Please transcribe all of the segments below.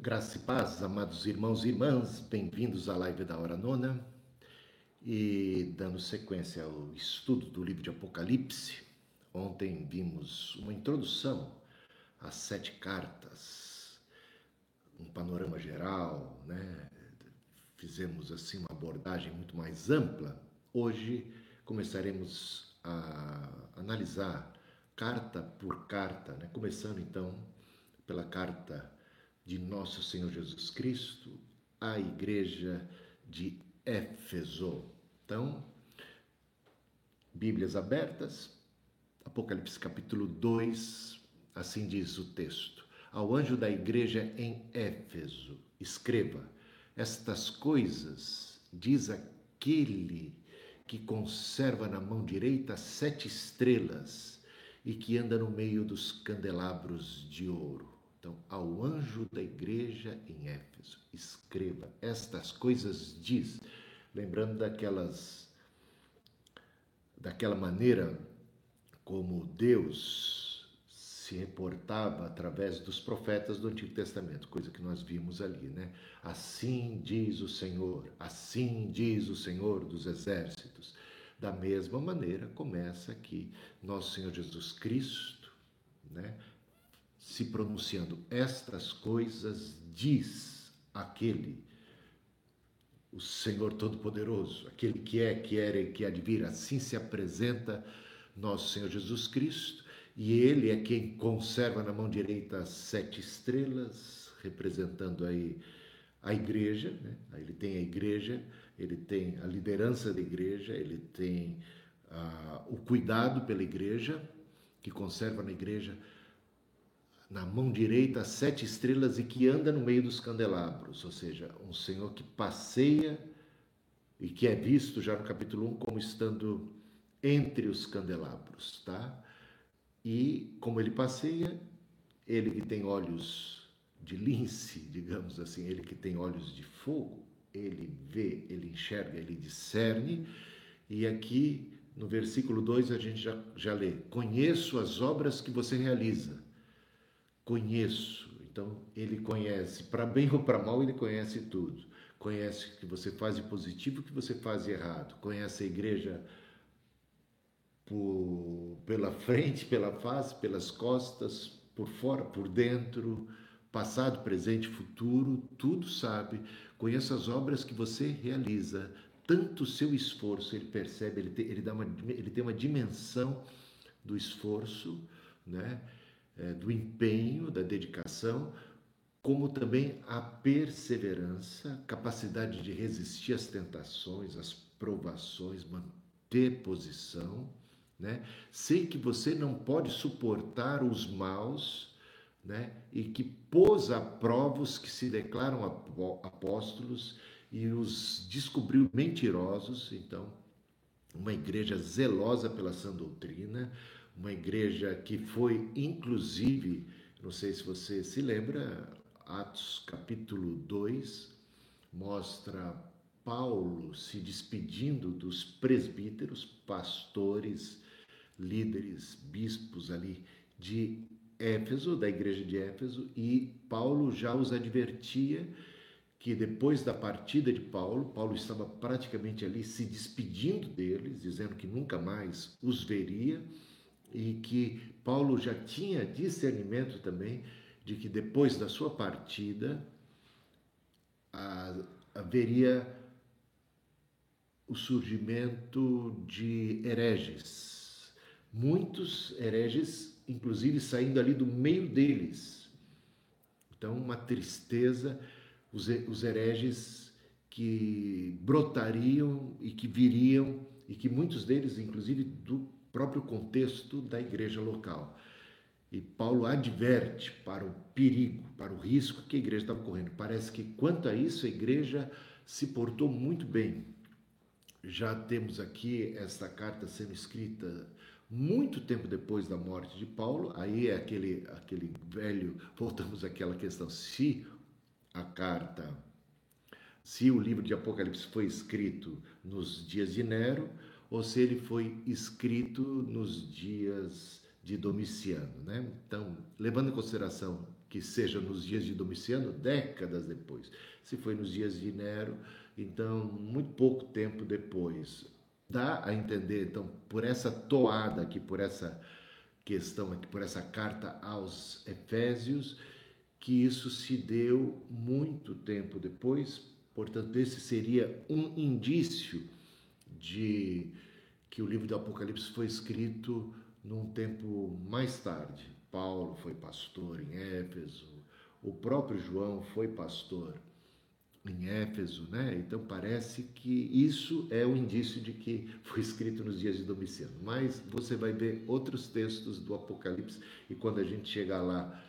Graça e paz, amados irmãos e irmãs, bem-vindos à live da Hora Nona. E dando sequência ao estudo do livro de Apocalipse, ontem vimos uma introdução às sete cartas, um panorama geral, né? Fizemos assim uma abordagem muito mais ampla. Hoje começaremos a analisar carta por carta, né? Começando então pela carta de nosso Senhor Jesus Cristo à igreja de Éfeso. Então, Bíblias abertas, Apocalipse capítulo 2, assim diz o texto. Ao anjo da igreja em Éfeso, escreva: Estas coisas diz aquele que conserva na mão direita sete estrelas e que anda no meio dos candelabros de ouro. Então, ao anjo da igreja em Éfeso, escreva estas coisas diz, lembrando daquelas daquela maneira como Deus se reportava através dos profetas do Antigo Testamento, coisa que nós vimos ali, né? Assim diz o Senhor, assim diz o Senhor dos exércitos. Da mesma maneira começa aqui nosso Senhor Jesus Cristo, né? Se pronunciando estas coisas, diz aquele, o Senhor Todo-Poderoso, aquele que é, que era e que vir, assim se apresenta nosso Senhor Jesus Cristo, e ele é quem conserva na mão direita as sete estrelas, representando aí a igreja, né? ele tem a igreja, ele tem a liderança da igreja, ele tem ah, o cuidado pela igreja, que conserva na igreja na mão direita sete estrelas e que anda no meio dos candelabros, ou seja, um Senhor que passeia e que é visto já no capítulo 1 como estando entre os candelabros, tá? E como ele passeia, ele que tem olhos de lince, digamos assim, ele que tem olhos de fogo, ele vê, ele enxerga, ele discerne, e aqui no versículo 2 a gente já, já lê: Conheço as obras que você realiza conheço. Então, ele conhece, para bem ou para mal, ele conhece tudo. Conhece o que você faz de positivo, o que você faz de errado. Conhece a igreja por, pela frente, pela face, pelas costas, por fora, por dentro, passado, presente, futuro, tudo sabe. Conhece as obras que você realiza, tanto o seu esforço, ele percebe, ele tem, ele dá uma, ele tem uma dimensão do esforço, né? É, do empenho, da dedicação, como também a perseverança, capacidade de resistir às tentações, às provações, manter posição. Né? Sei que você não pode suportar os maus né? e que pôs a prova os que se declaram apóstolos e os descobriu mentirosos. Então, uma igreja zelosa pela sã doutrina, uma igreja que foi, inclusive, não sei se você se lembra, Atos capítulo 2 mostra Paulo se despedindo dos presbíteros, pastores, líderes, bispos ali de Éfeso, da igreja de Éfeso, e Paulo já os advertia que depois da partida de Paulo, Paulo estava praticamente ali se despedindo deles, dizendo que nunca mais os veria e que Paulo já tinha discernimento também de que depois da sua partida haveria o surgimento de hereges. Muitos hereges, inclusive saindo ali do meio deles. Então, uma tristeza, os, os hereges que brotariam e que viriam, e que muitos deles, inclusive do próprio contexto da igreja local. E Paulo adverte para o perigo, para o risco que a igreja estava correndo. Parece que, quanto a isso, a igreja se portou muito bem. Já temos aqui essa carta sendo escrita muito tempo depois da morte de Paulo. Aí é aquele, aquele velho, voltamos àquela questão: se a carta, se o livro de Apocalipse foi escrito nos dias de Nero, ou se ele foi escrito nos dias de Domiciano. Né? Então, levando em consideração que seja nos dias de Domiciano, décadas depois. Se foi nos dias de Nero, então muito pouco tempo depois. Dá a entender, então, por essa toada aqui, por essa questão aqui, por essa carta aos Efésios, que isso se deu muito tempo depois, portanto, esse seria um indício de que o livro do Apocalipse foi escrito num tempo mais tarde. Paulo foi pastor em Éfeso, o próprio João foi pastor em Éfeso, né? Então parece que isso é um indício de que foi escrito nos dias de Domiciano. Mas você vai ver outros textos do Apocalipse e quando a gente chegar lá,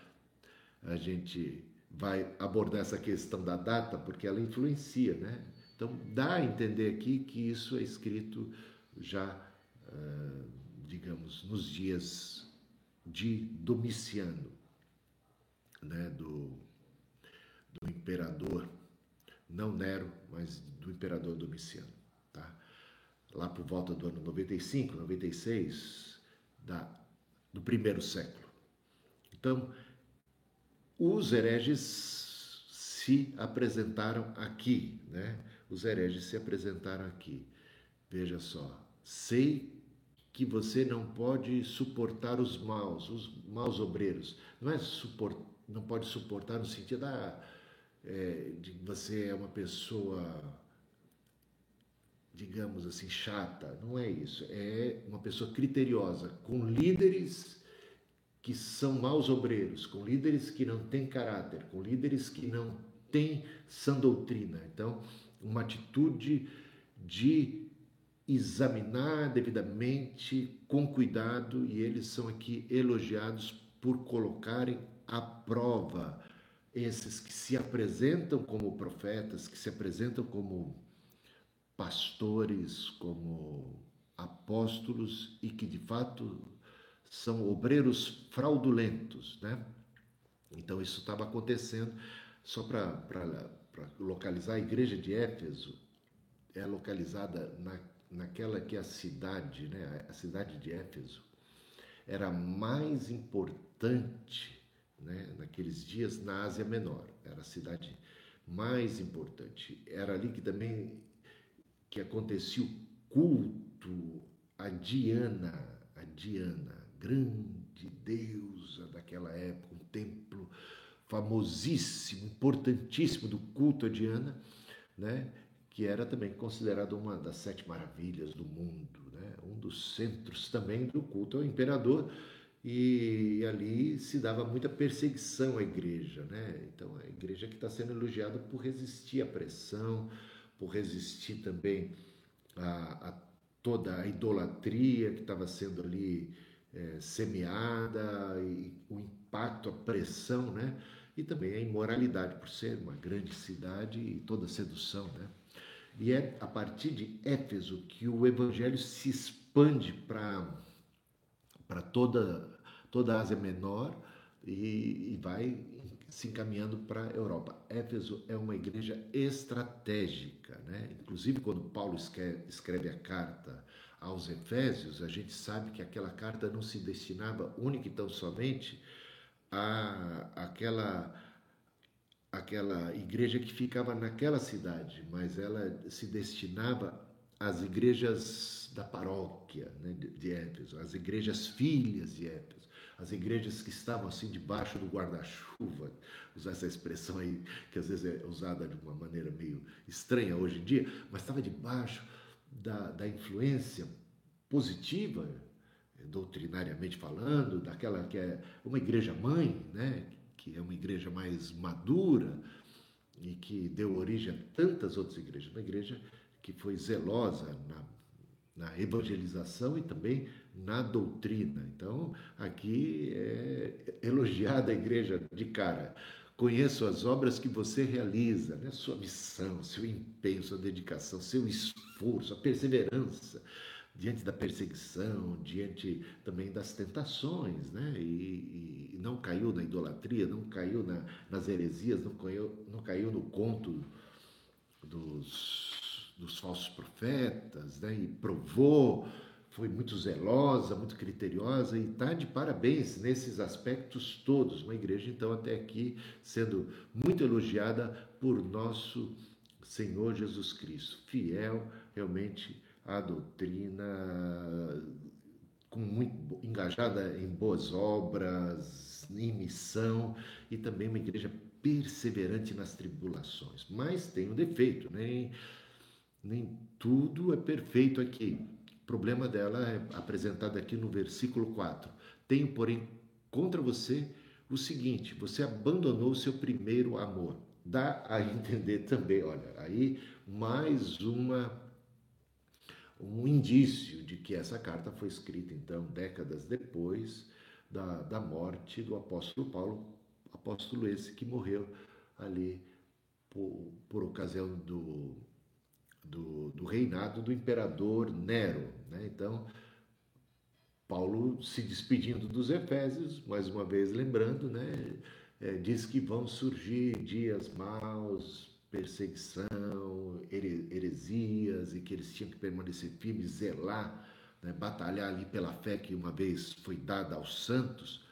a gente vai abordar essa questão da data, porque ela influencia, né? Então dá a entender aqui que isso é escrito já, uh, digamos, nos dias de Domiciano, né? Do, do imperador não Nero, mas do imperador Domiciano. Tá? Lá por volta do ano 95, 96 da, do primeiro século. Então, os hereges se apresentaram aqui, né? Os hereges se apresentaram aqui. Veja só, sei que você não pode suportar os maus, os maus obreiros. Não é suport, não pode suportar no sentido da é, de você é uma pessoa, digamos assim, chata. Não é isso. É uma pessoa criteriosa, com líderes que são maus obreiros, com líderes que não têm caráter, com líderes que não têm sã doutrina. Então, uma atitude de examinar devidamente, com cuidado, e eles são aqui elogiados por colocarem à prova esses que se apresentam como profetas, que se apresentam como pastores, como apóstolos e que de fato são obreiros fraudulentos, né? Então isso estava acontecendo. Só para localizar, a igreja de Éfeso é localizada na, naquela que é a cidade, né? A cidade de Éfeso era mais importante né, naqueles dias na Ásia Menor. Era a cidade mais importante. Era ali que também que acontecia o culto a Diana, a Diana, grande deusa daquela época, um templo famosíssimo, importantíssimo do culto a Diana, né? que era também considerado uma das sete maravilhas do mundo, né? um dos centros também do culto ao imperador, e ali se dava muita perseguição à igreja, né? Então a igreja que está sendo elogiada por resistir à pressão, por resistir também a, a toda a idolatria que estava sendo ali é, semeada e o impacto, a pressão, né? E também a imoralidade por ser uma grande cidade e toda sedução, né? E é a partir de Éfeso que o evangelho se expande para para toda, toda a Ásia Menor e, e vai se encaminhando para a Europa. Éfeso é uma igreja estratégica, né? Inclusive quando Paulo escreve, escreve a carta aos Efésios, a gente sabe que aquela carta não se destinava única e tão somente a aquela aquela igreja que ficava naquela cidade, mas ela se destinava às igrejas da paróquia né, de Éfeso, as igrejas filhas de Éfeso, as igrejas que estavam assim debaixo do guarda-chuva, usar essa expressão aí que às vezes é usada de uma maneira meio estranha hoje em dia, mas estava debaixo da, da influência positiva, doutrinariamente falando, daquela que é uma igreja mãe, né, que é uma igreja mais madura e que deu origem a tantas outras igrejas, uma igreja que foi zelosa na na evangelização e também na doutrina. Então, aqui é elogiada a igreja de cara. Conheço as obras que você realiza, né? sua missão, seu empenho, sua dedicação, seu esforço, a perseverança diante da perseguição, diante também das tentações, né? E, e não caiu na idolatria, não caiu na, nas heresias, não caiu, não caiu no conto dos dos falsos profetas, né? e provou, foi muito zelosa, muito criteriosa e está de parabéns nesses aspectos todos. Uma igreja, então, até aqui sendo muito elogiada por nosso Senhor Jesus Cristo, fiel realmente à doutrina, com muito engajada em boas obras, em missão e também uma igreja perseverante nas tribulações. Mas tem um defeito, nem, nem tudo é perfeito aqui. O problema dela é apresentado aqui no versículo 4. Tenho, porém, contra você o seguinte: você abandonou o seu primeiro amor. Dá a entender também, olha, aí mais uma um indício de que essa carta foi escrita, então, décadas depois da, da morte do apóstolo Paulo, apóstolo esse que morreu ali por, por ocasião do, do, do, reinado do imperador Nero. Né? Então, Paulo se despedindo dos Efésios, mais uma vez lembrando, né? É, diz que vão surgir dias maus, perseguição, heresias, e que eles tinham que permanecer firmes, zelar, né? batalhar ali pela fé que uma vez foi dada aos santos.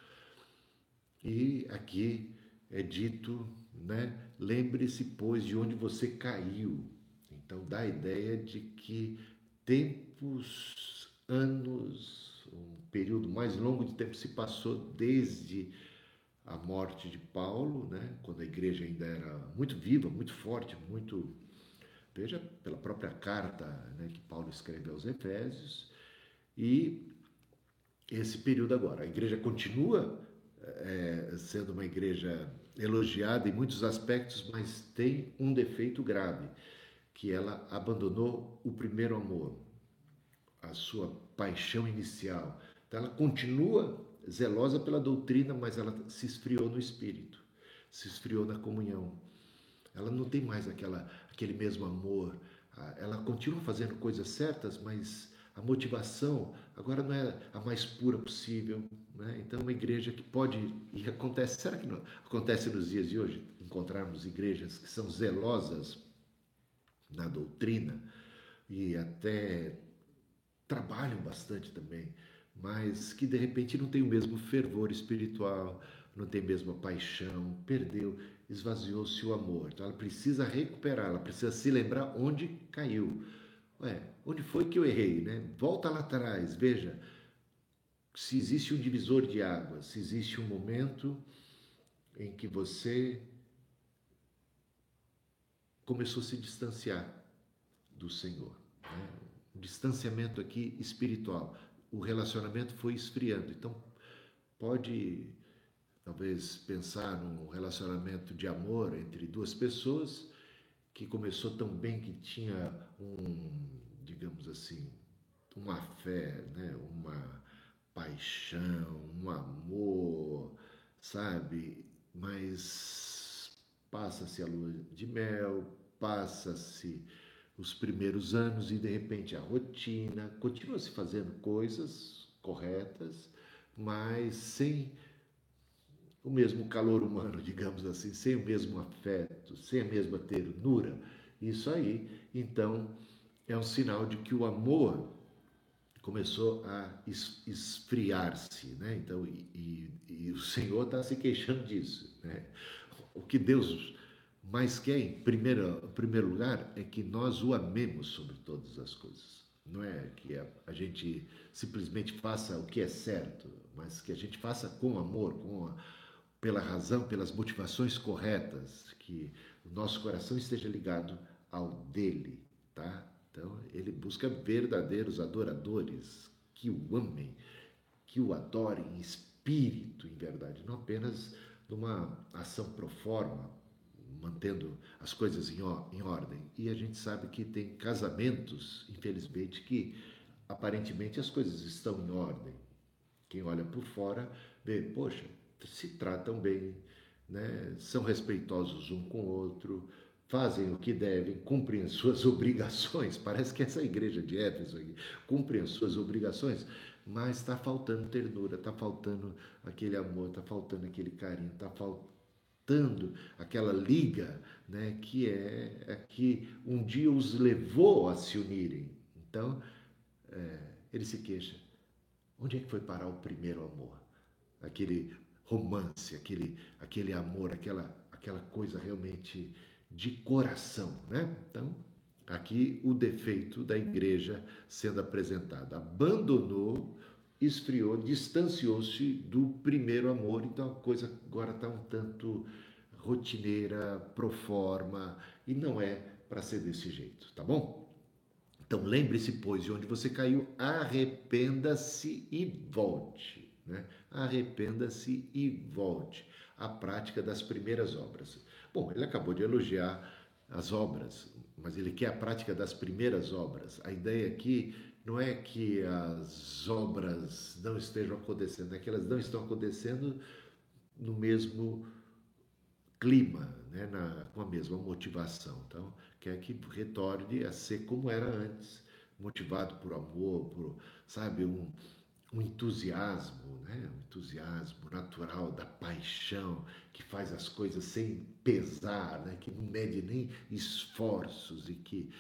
E aqui é dito, né? Lembre-se, pois, de onde você caiu. Então dá a ideia de que tempos, anos, um período mais longo de tempo se passou desde a morte de Paulo, né? Quando a igreja ainda era muito viva, muito forte, muito veja pela própria carta né, que Paulo escreveu aos Efésios e esse período agora. A igreja continua é, sendo uma igreja elogiada em muitos aspectos, mas tem um defeito grave, que ela abandonou o primeiro amor, a sua paixão inicial. Então ela continua zelosa pela doutrina, mas ela se esfriou no espírito, se esfriou na comunhão. Ela não tem mais aquela, aquele mesmo amor. Ela continua fazendo coisas certas, mas a motivação agora não é a mais pura possível. Né? Então, uma igreja que pode, e acontece, será que não acontece nos dias de hoje, encontrarmos igrejas que são zelosas na doutrina e até trabalham bastante também, mas que de repente não tem o mesmo fervor espiritual, não tem a mesma paixão, perdeu, esvaziou-se o amor. Então ela precisa recuperar, ela precisa se lembrar onde caiu. Ué, onde foi que eu errei, né? Volta lá atrás, veja se existe um divisor de águas, se existe um momento em que você começou a se distanciar do Senhor. Né? Um distanciamento aqui espiritual. O relacionamento foi esfriando. Então, pode talvez pensar num relacionamento de amor entre duas pessoas que começou tão bem que tinha um, digamos assim, uma fé, né? uma paixão, um amor, sabe? Mas passa-se a lua de mel, passa-se os primeiros anos e de repente a rotina, continua se fazendo coisas corretas, mas sem o mesmo calor humano, digamos assim, sem o mesmo afeto, sem a mesma ternura. Isso aí, então, é um sinal de que o amor começou a esfriar-se, né? Então, e, e, e o Senhor está se queixando disso, né? O que Deus mais quer, em primeiro, primeiro lugar, é que nós o amemos sobre todas as coisas. Não é que a gente simplesmente faça o que é certo, mas que a gente faça com amor, com a, pela razão, pelas motivações corretas, que o nosso coração esteja ligado ao dele, tá? Então, ele busca verdadeiros adoradores que o amem, que o adorem em espírito, em verdade, não apenas numa ação pro forma, mantendo as coisas em, em ordem. E a gente sabe que tem casamentos, infelizmente, que aparentemente as coisas estão em ordem. Quem olha por fora vê, poxa, se tratam bem, né? são respeitosos um com o outro, fazem o que devem, cumprem as suas obrigações. Parece que essa igreja de Éfeso aqui cumpre as suas obrigações, mas está faltando ternura, está faltando aquele amor, está faltando aquele carinho, está faltando aquela liga né, que é, é que um dia os levou a se unirem. Então, é, ele se queixa. Onde é que foi parar o primeiro amor? Aquele romance, aquele, aquele amor, aquela, aquela coisa realmente de coração, né? Então, aqui o defeito da igreja sendo apresentado. Abandonou, esfriou, distanciou-se do primeiro amor, então a coisa agora está um tanto rotineira, pro forma, e não é para ser desse jeito, tá bom? Então lembre-se, pois, de onde você caiu, arrependa-se e volte. Né? Arrependa-se e volte à prática das primeiras obras. Bom, ele acabou de elogiar as obras, mas ele quer a prática das primeiras obras. A ideia aqui não é que as obras não estejam acontecendo, é que elas não estão acontecendo no mesmo clima, né, na, com a mesma motivação. Então, quer que retorne a ser como era antes, motivado por amor, por, sabe, um, um entusiasmo, né, um entusiasmo natural da paixão, que faz as coisas sem pesar, né, que não mede nem esforços e que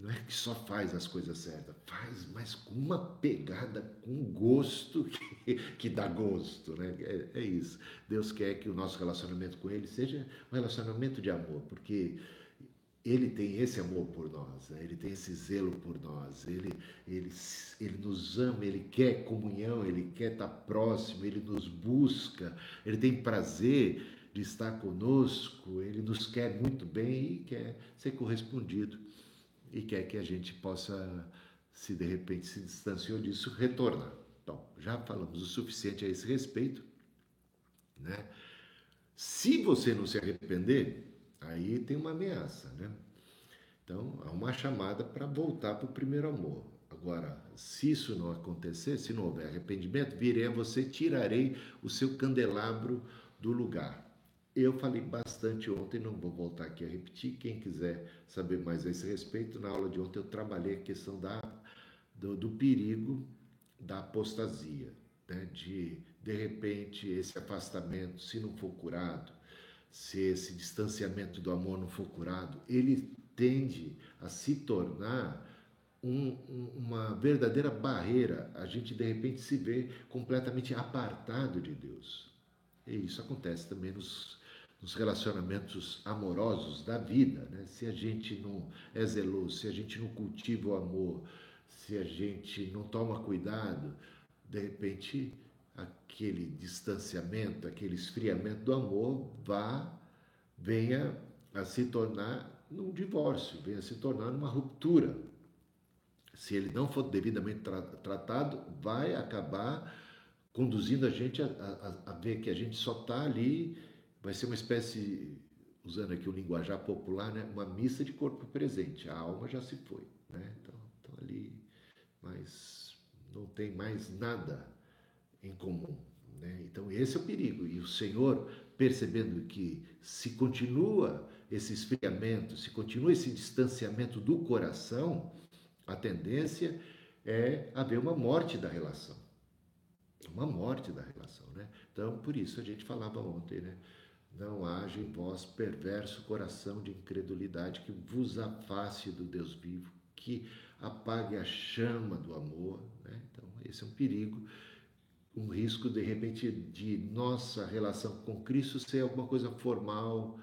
não é que só faz as coisas certas, faz, mas com uma pegada, com gosto que, que dá gosto, né? É, é, isso. Deus quer que o nosso relacionamento com Ele seja um relacionamento de amor, porque Ele tem esse amor por nós, né? Ele tem esse zelo por nós, Ele, ele, ele nos ama, Ele quer comunhão, Ele quer estar próximo, Ele nos busca, Ele tem prazer de estar conosco, Ele nos quer muito bem e quer ser correspondido e quer que a gente possa, se de repente se distanciou disso, retornar. Então, já falamos o suficiente a esse respeito, né? Se você não se arrepender, aí tem uma ameaça, né? Então, há uma chamada para voltar para o primeiro amor. Agora, se isso não acontecer, se não houver arrependimento, virei a você, tirarei o seu candelabro do lugar. Eu falei bastante ontem, não vou voltar aqui a repetir. Quem quiser saber mais a esse respeito, na aula de ontem eu trabalhei a questão da, do, do perigo da apostasia, né? de de repente esse afastamento, se não for curado, se esse distanciamento do amor não for curado, ele tende a se tornar um, uma verdadeira barreira. A gente de repente se vê completamente apartado de Deus. E isso acontece também nos nos relacionamentos amorosos da vida, né? se a gente não é zeloso, se a gente não cultiva o amor, se a gente não toma cuidado, de repente aquele distanciamento, aquele esfriamento do amor vá, venha a se tornar num divórcio, venha a se tornar numa ruptura. Se ele não for devidamente tra tratado, vai acabar conduzindo a gente a, a, a ver que a gente só está ali vai ser uma espécie, usando aqui o linguajar popular, né? uma missa de corpo presente. A alma já se foi, né? Então, então ali, mas não tem mais nada em comum. Né? Então esse é o perigo. E o Senhor, percebendo que se continua esse esfriamento, se continua esse distanciamento do coração, a tendência é haver uma morte da relação. Uma morte da relação, né? Então, por isso a gente falava ontem, né? Não haja em vós perverso coração de incredulidade que vos afaste do Deus vivo, que apague a chama do amor. Né? Então, esse é um perigo, um risco de repente de nossa relação com Cristo ser alguma coisa formal,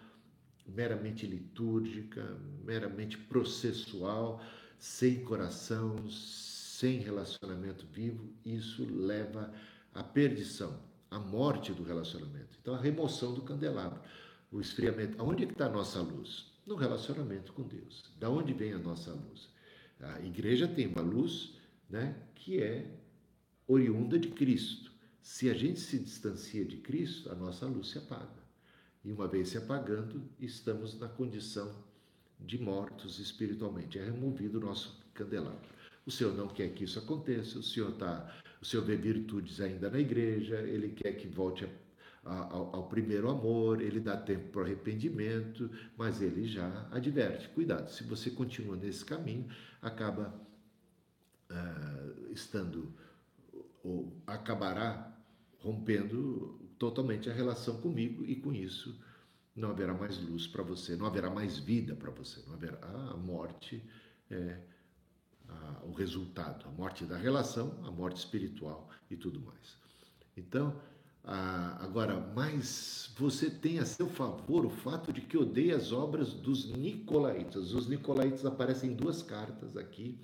meramente litúrgica, meramente processual, sem coração, sem relacionamento vivo. Isso leva à perdição a morte do relacionamento. Então, a remoção do candelabro, o esfriamento. Aonde é que está a nossa luz? No relacionamento com Deus. Da onde vem a nossa luz? A igreja tem uma luz né, que é oriunda de Cristo. Se a gente se distancia de Cristo, a nossa luz se apaga. E uma vez se apagando, estamos na condição de mortos espiritualmente. É removido o nosso candelabro. O Senhor não quer que isso aconteça, o Senhor está o Senhor vê virtudes ainda na igreja, ele quer que volte a, a, ao, ao, primeiro amor, ele dá tempo para o arrependimento, mas ele já adverte: cuidado, se você continua nesse caminho, acaba uh, estando, ou acabará rompendo totalmente a relação comigo e com isso não haverá mais luz para você, não haverá mais vida para você, não haverá a morte. É, a, o resultado, a morte da relação, a morte espiritual e tudo mais. Então, a, agora, mas você tem a seu favor o fato de que odeia as obras dos Nicolaitas. Os Nicolaitas aparecem em duas cartas aqui.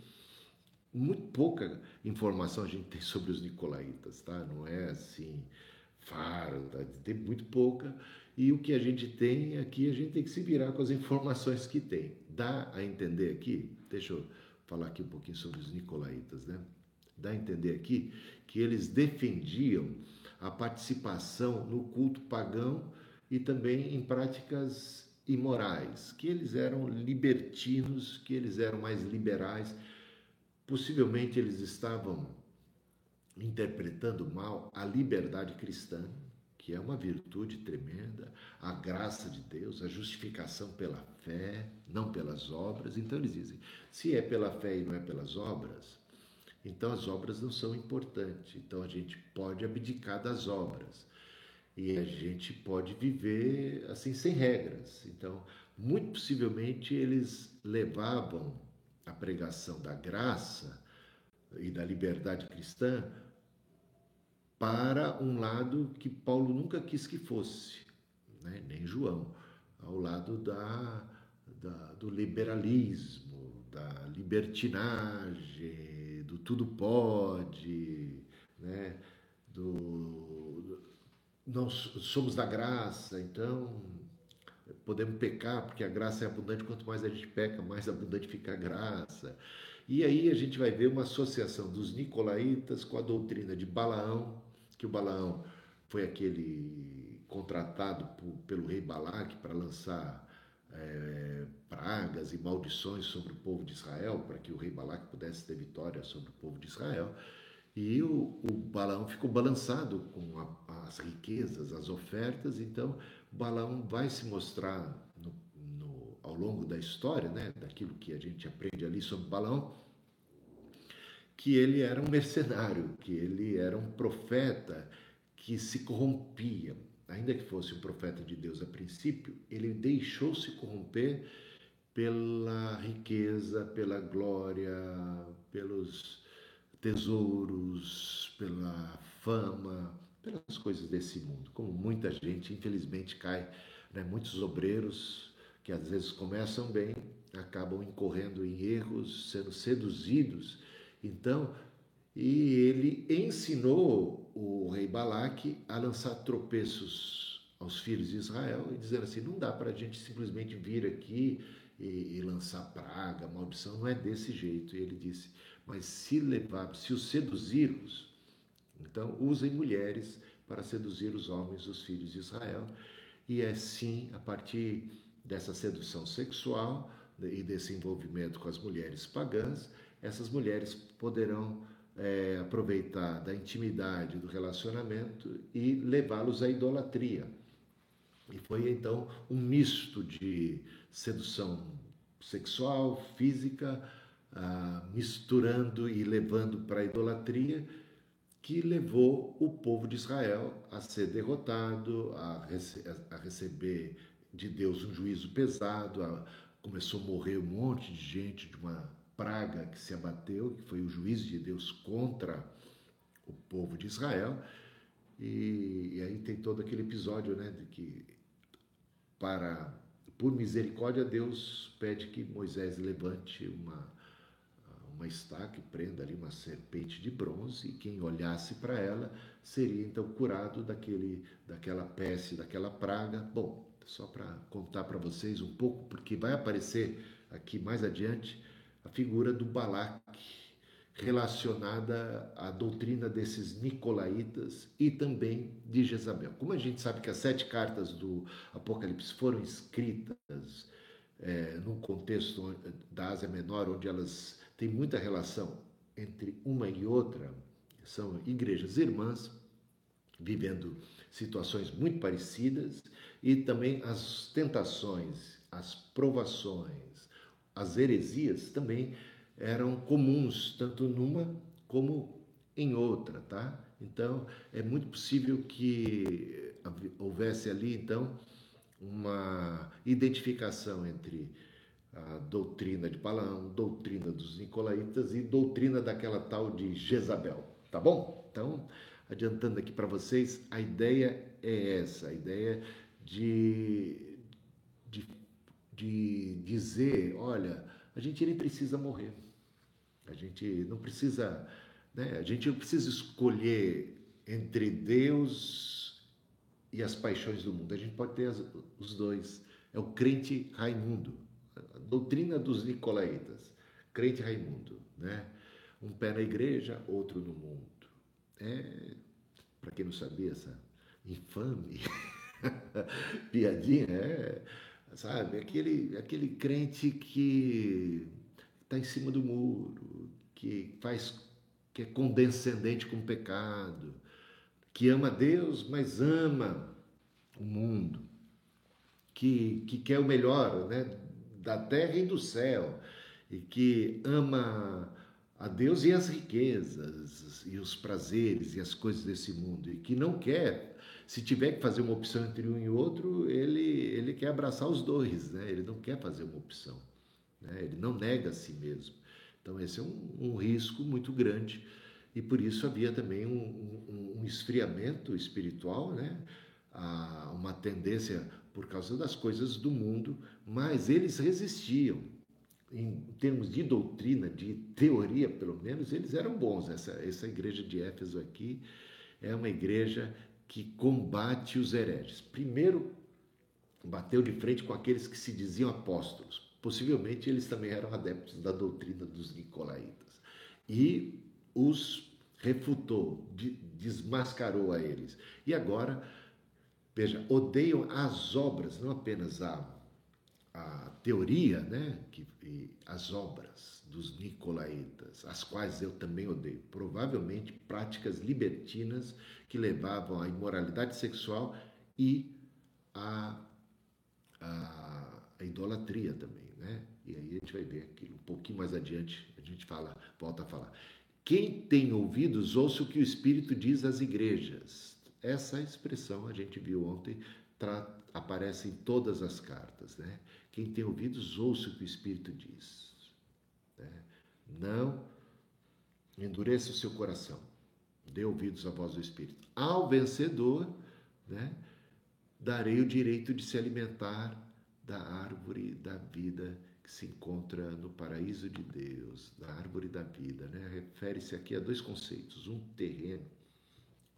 Muito pouca informação a gente tem sobre os Nicolaitas, tá? Não é assim farda, tem muito pouca. E o que a gente tem aqui, a gente tem que se virar com as informações que tem. Dá a entender aqui, deixa eu falar aqui um pouquinho sobre os nicolaítas, né? Dá a entender aqui que eles defendiam a participação no culto pagão e também em práticas imorais, que eles eram libertinos, que eles eram mais liberais. Possivelmente eles estavam interpretando mal a liberdade cristã, que é uma virtude tremenda, a graça de Deus, a justificação pela fé, não pelas obras. Então eles dizem: se é pela fé e não é pelas obras, então as obras não são importantes. Então a gente pode abdicar das obras e a gente pode viver assim sem regras. Então, muito possivelmente eles levavam a pregação da graça e da liberdade cristã para um lado que Paulo nunca quis que fosse, né? nem João, ao lado da, da, do liberalismo, da libertinagem, do tudo pode, né? do, nós somos da graça, então podemos pecar, porque a graça é abundante, quanto mais a gente peca, mais abundante fica a graça. E aí a gente vai ver uma associação dos nicolaítas com a doutrina de Balaão, que o Balaão foi aquele contratado por, pelo rei Balaque para lançar é, pragas e maldições sobre o povo de Israel, para que o rei Balaque pudesse ter vitória sobre o povo de Israel. E o, o Balaão ficou balançado com a, as riquezas, as ofertas, então Balaão vai se mostrar no, no, ao longo da história, né, daquilo que a gente aprende ali sobre Balaão, que ele era um mercenário, que ele era um profeta que se corrompia. Ainda que fosse um profeta de Deus a princípio, ele deixou-se corromper pela riqueza, pela glória, pelos tesouros, pela fama, pelas coisas desse mundo. Como muita gente, infelizmente, cai, né? muitos obreiros que às vezes começam bem, acabam incorrendo em erros, sendo seduzidos então, e ele ensinou o rei Balaque a lançar tropeços aos filhos de Israel e dizer assim: não dá para a gente simplesmente vir aqui e, e, lançar praga, maldição, não é desse jeito. E ele disse: mas se levar, se os seduzirmos, então usem mulheres para seduzir os homens, os filhos de Israel. E é assim, a partir dessa sedução sexual e desse envolvimento com as mulheres pagãs, essas mulheres poderão é, aproveitar da intimidade do relacionamento e levá-los à idolatria. E foi então um misto de sedução sexual, física, ah, misturando e levando para a idolatria, que levou o povo de Israel a ser derrotado, a, rece a receber de Deus um juízo pesado, a, começou a morrer um monte de gente de uma praga que se abateu, que foi o juízo de Deus contra o povo de Israel. E, e, aí tem todo aquele episódio, né, de que para por misericórdia Deus pede que Moisés levante uma uma estaca prenda ali uma serpente de bronze e quem olhasse para ela seria então curado daquele daquela peste, daquela praga. Bom, só para contar para vocês um pouco, porque vai aparecer aqui mais adiante a figura do Balaque, relacionada à doutrina desses nicolaítas e também de Jezabel. Como a gente sabe que as sete cartas do Apocalipse foram escritas é, num contexto da Ásia Menor, onde elas têm muita relação entre uma e outra, são igrejas irmãs, vivendo situações muito parecidas, e também as tentações, as provações, as heresias também eram comuns, tanto numa como em outra, tá? Então, é muito possível que houvesse ali, então, uma identificação entre a doutrina de Balaão, doutrina dos Nicolaítas e doutrina daquela tal de Jezabel, tá bom? Então, adiantando aqui para vocês, a ideia é essa, a ideia de, de, de dizer, olha, a gente nem precisa morrer, a gente não precisa, né? A gente não precisa escolher entre Deus e as paixões do mundo. A gente pode ter as, os dois. É o crente Raimundo, a doutrina dos nicolaítas, crente Raimundo, né? Um pé na igreja, outro no mundo. É, para quem não sabia essa infame piadinha, é, sabe? Aquele, aquele crente que está em cima do muro, que faz que é condescendente com o pecado, que ama Deus, mas ama o mundo, que, que quer o melhor né, da terra e do céu, e que ama a Deus e as riquezas, e os prazeres e as coisas desse mundo, e que não quer, se tiver que fazer uma opção entre um e outro, ele, ele quer abraçar os dois, né? ele não quer fazer uma opção, né? ele não nega a si mesmo. Então, esse é um, um risco muito grande e por isso havia também um, um, um esfriamento espiritual, né? Ah, uma tendência por causa das coisas do mundo, mas eles resistiam. Em termos de doutrina, de teoria, pelo menos, eles eram bons. Essa, essa igreja de Éfeso aqui é uma igreja que combate os hereges. Primeiro, bateu de frente com aqueles que se diziam apóstolos. Possivelmente eles também eram adeptos da doutrina dos nicolaítas. E os refutou, desmascarou a eles. E agora, veja, odeiam as obras, não apenas a, a teoria, né, que, as obras dos nicolaítas, as quais eu também odeio. Provavelmente práticas libertinas que levavam à imoralidade sexual e à, à, à idolatria também, né? E aí a gente vai ver aquilo um pouquinho mais adiante, a gente fala, volta a falar. Quem tem ouvidos, ouça o que o Espírito diz às igrejas. Essa expressão a gente viu ontem, aparece em todas as cartas. Né? Quem tem ouvidos, ouça o que o Espírito diz. Né? Não endureça o seu coração. Dê ouvidos à voz do Espírito. Ao vencedor, né, darei o direito de se alimentar da árvore da vida que se encontra no paraíso de Deus, da árvore da vida, né? Refere-se aqui a dois conceitos: um terreno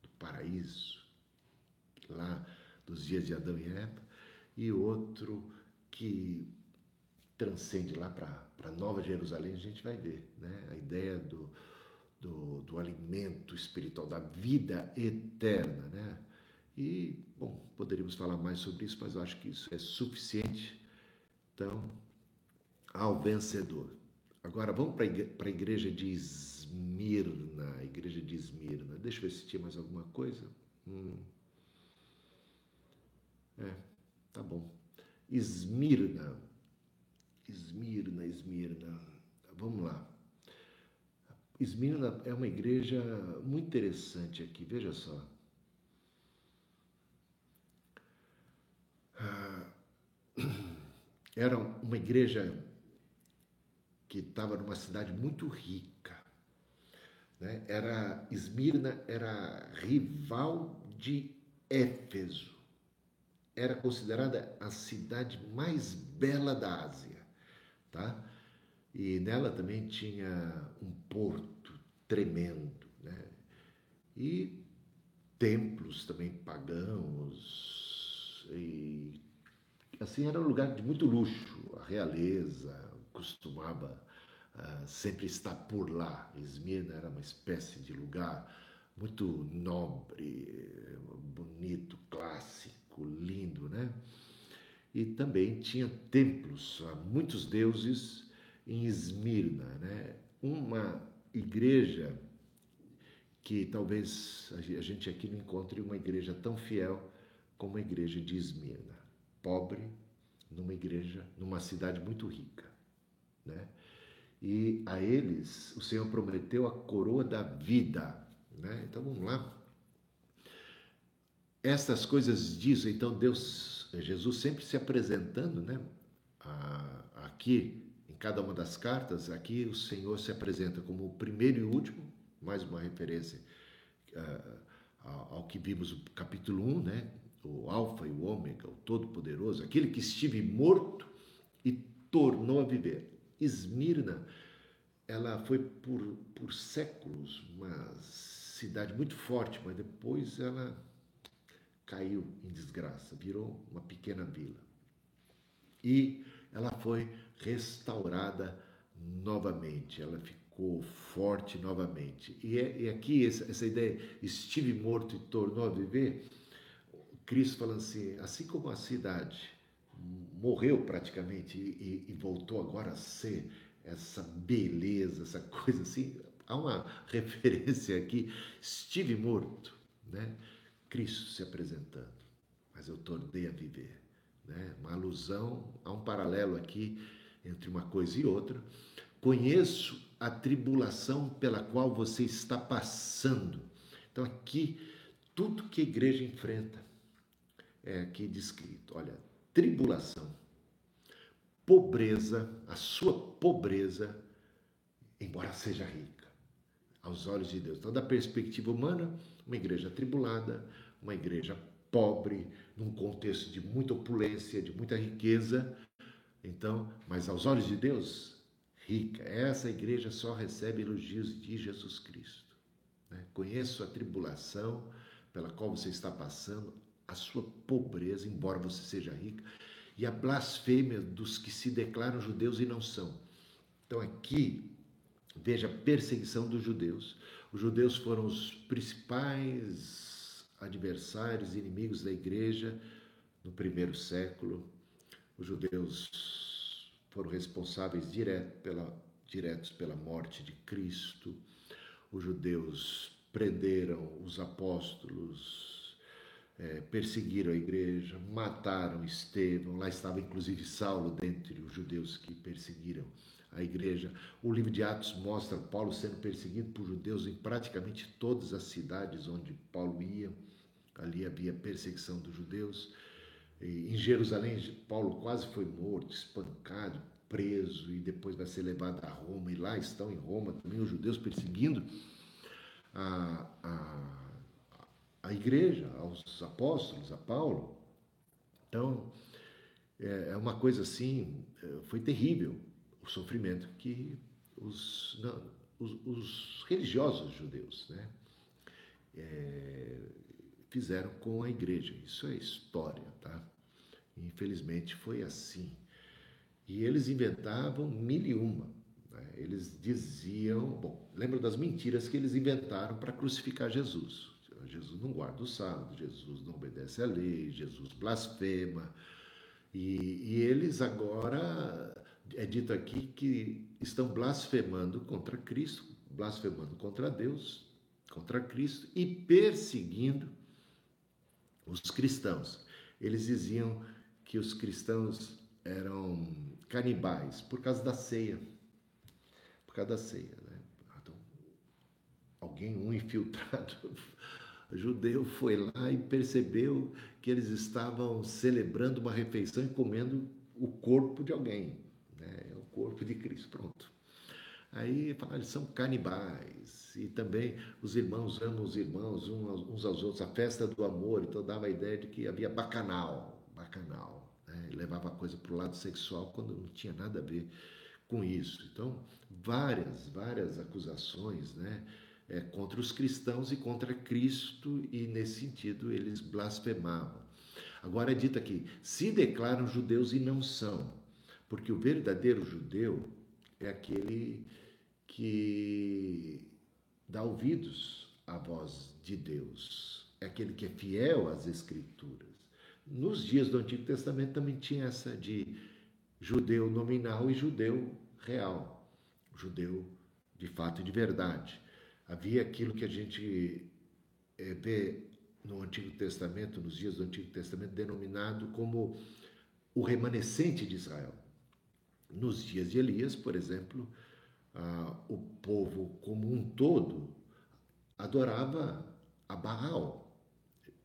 do paraíso, lá dos dias de Adão e Eva, e outro que transcende lá para Nova Jerusalém, a gente vai ver, né? A ideia do, do, do alimento espiritual, da vida eterna, né? E, bom, poderíamos falar mais sobre isso, mas eu acho que isso é suficiente. Então, ao vencedor. Agora vamos para a igreja de Esmirna, a igreja de Esmirna. Deixa eu ver se tinha mais alguma coisa. Hum. É, tá bom. Esmirna. Esmirna, Esmirna. Vamos lá. Esmirna é uma igreja muito interessante aqui, veja só. Ah, era uma igreja que estava numa cidade muito rica. Né? Era Esmirna era rival de Éfeso. Era considerada a cidade mais bela da Ásia, tá? E nela também tinha um porto tremendo, né? E templos também pagãos e assim era um lugar de muito luxo, a realeza, costumava uh, sempre estar por lá. Esmirna era uma espécie de lugar muito nobre, bonito, clássico, lindo, né? E também tinha templos a muitos deuses em Esmirna, né? Uma igreja que talvez a gente aqui não encontre uma igreja tão fiel como a igreja de Esmirna, pobre, numa igreja, numa cidade muito rica. Né? E a eles o Senhor prometeu a coroa da vida. Né? Então vamos lá. Estas coisas diz, então Deus, Jesus sempre se apresentando né? aqui, em cada uma das cartas, aqui o Senhor se apresenta como o primeiro e último, mais uma referência uh, ao que vimos no capítulo 1, né? o Alfa e o Ômega, o Todo-Poderoso, aquele que estive morto e tornou a viver. Esmirna, ela foi por, por séculos uma cidade muito forte, mas depois ela caiu em desgraça, virou uma pequena vila. E ela foi restaurada novamente, ela ficou forte novamente. E, é, e aqui essa, essa ideia, estive morto e tornou a viver, Cristo falando assim, assim como a cidade morreu praticamente e, e, voltou agora a ser essa beleza, essa coisa assim, há uma referência aqui, estive morto, né? Cristo se apresentando, mas eu tornei a viver, né? Uma alusão a um paralelo aqui entre uma coisa e outra. Conheço a tribulação pela qual você está passando. Então aqui tudo que a igreja enfrenta é aqui descrito. Olha, tribulação, pobreza, a sua pobreza, embora seja rica, aos olhos de Deus. Então, da perspectiva humana, uma igreja atribulada, uma igreja pobre, num contexto de muita opulência, de muita riqueza. Então, mas aos olhos de Deus, rica. Essa igreja só recebe elogios de Jesus Cristo. Né? Conheço a tribulação pela qual você está passando, a sua pobreza, embora você seja rica, e a blasfêmia dos que se declaram judeus e não são. Então aqui, veja a perseguição dos judeus. Os judeus foram os principais adversários, inimigos da igreja no primeiro século. Os judeus foram responsáveis direto pela, diretos pela morte de Cristo. Os judeus prenderam os apóstolos, é, perseguiram a igreja, mataram Estevão, lá estava inclusive Saulo dentre os judeus que perseguiram a igreja. O livro de Atos mostra Paulo sendo perseguido por judeus em praticamente todas as cidades onde Paulo ia. Ali havia perseguição dos judeus. E em Jerusalém, Paulo quase foi morto, espancado, preso e depois vai ser levado a Roma. E lá estão em Roma também os judeus perseguindo a, a à igreja, aos apóstolos, a Paulo. Então, é, é uma coisa assim, é, foi terrível o sofrimento que os, não, os, os, religiosos judeus né, é, fizeram com a igreja. Isso é história, tá? Infelizmente foi assim. E eles inventavam mil e uma. Né? Eles diziam, bom, lembra das mentiras que eles inventaram para crucificar Jesus. Jesus não guarda o sábado, Jesus não obedece à lei, Jesus blasfema. E, e eles agora, é dito aqui que estão blasfemando contra Cristo, blasfemando contra Deus, contra Cristo e perseguindo os cristãos. Eles diziam que os cristãos eram canibais por causa da ceia. Por causa da ceia, né? Então, alguém, um infiltrado, judeu foi lá e percebeu que eles estavam celebrando uma refeição e comendo o corpo de alguém, né? o corpo de Cristo, pronto. Aí falaram, eles são canibais, e também os irmãos amam os irmãos uns aos outros, a festa do amor, então dava a ideia de que havia bacanal, bacanal, né? levava a coisa para o lado sexual quando não tinha nada a ver com isso. Então, várias, várias acusações, né? é, contra os cristãos e contra Cristo, e nesse sentido eles blasfemavam. Agora é dito aqui: se declaram judeus e não são, porque o verdadeiro judeu é aquele que dá ouvidos à voz de Deus, é aquele que é fiel às Escrituras. Nos dias do Antigo Testamento também tinha essa de judeu nominal e judeu real, judeu de fato e de verdade. Havia aquilo que a gente é, vê no Antigo Testamento, nos dias do Antigo Testamento, denominado como o remanescente de Israel. Nos dias de Elias, por exemplo, ah, o povo como um todo adorava a Baal.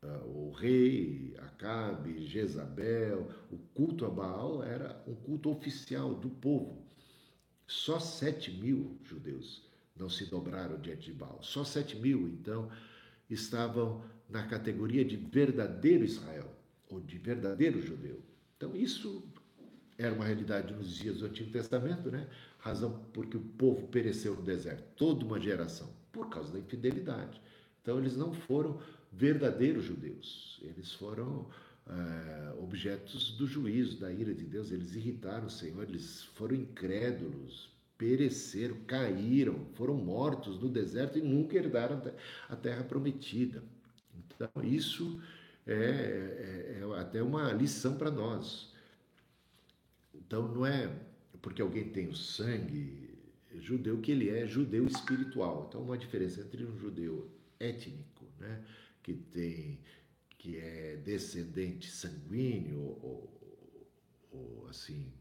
uh, o rei, Acabe, Jezabel, o culto a Baal era um culto oficial do povo. Só sete mil judeus não se dobraram diante de Baal. Só sete mil, então, estavam na categoria de verdadeiro Israel, ou de verdadeiro judeu. Então, isso era uma realidade nos dias do Antigo Testamento, né? Razão porque o povo pereceu no deserto, toda uma geração, por causa da infidelidade. Então, eles não foram verdadeiros judeus, eles foram é, objetos do juízo, da ira de Deus, eles irritaram o Senhor, eles foram incrédulos, pereceram, caíram, foram mortos no deserto e nunca herdaram a terra prometida. Então, isso é, é, é até uma lição para nós. Então, não é porque alguém tem o sangue judeu que ele é judeu espiritual. Então, uma diferença entre um judeu étnico, né, que tem que é descendente sanguíneo ou, ou assim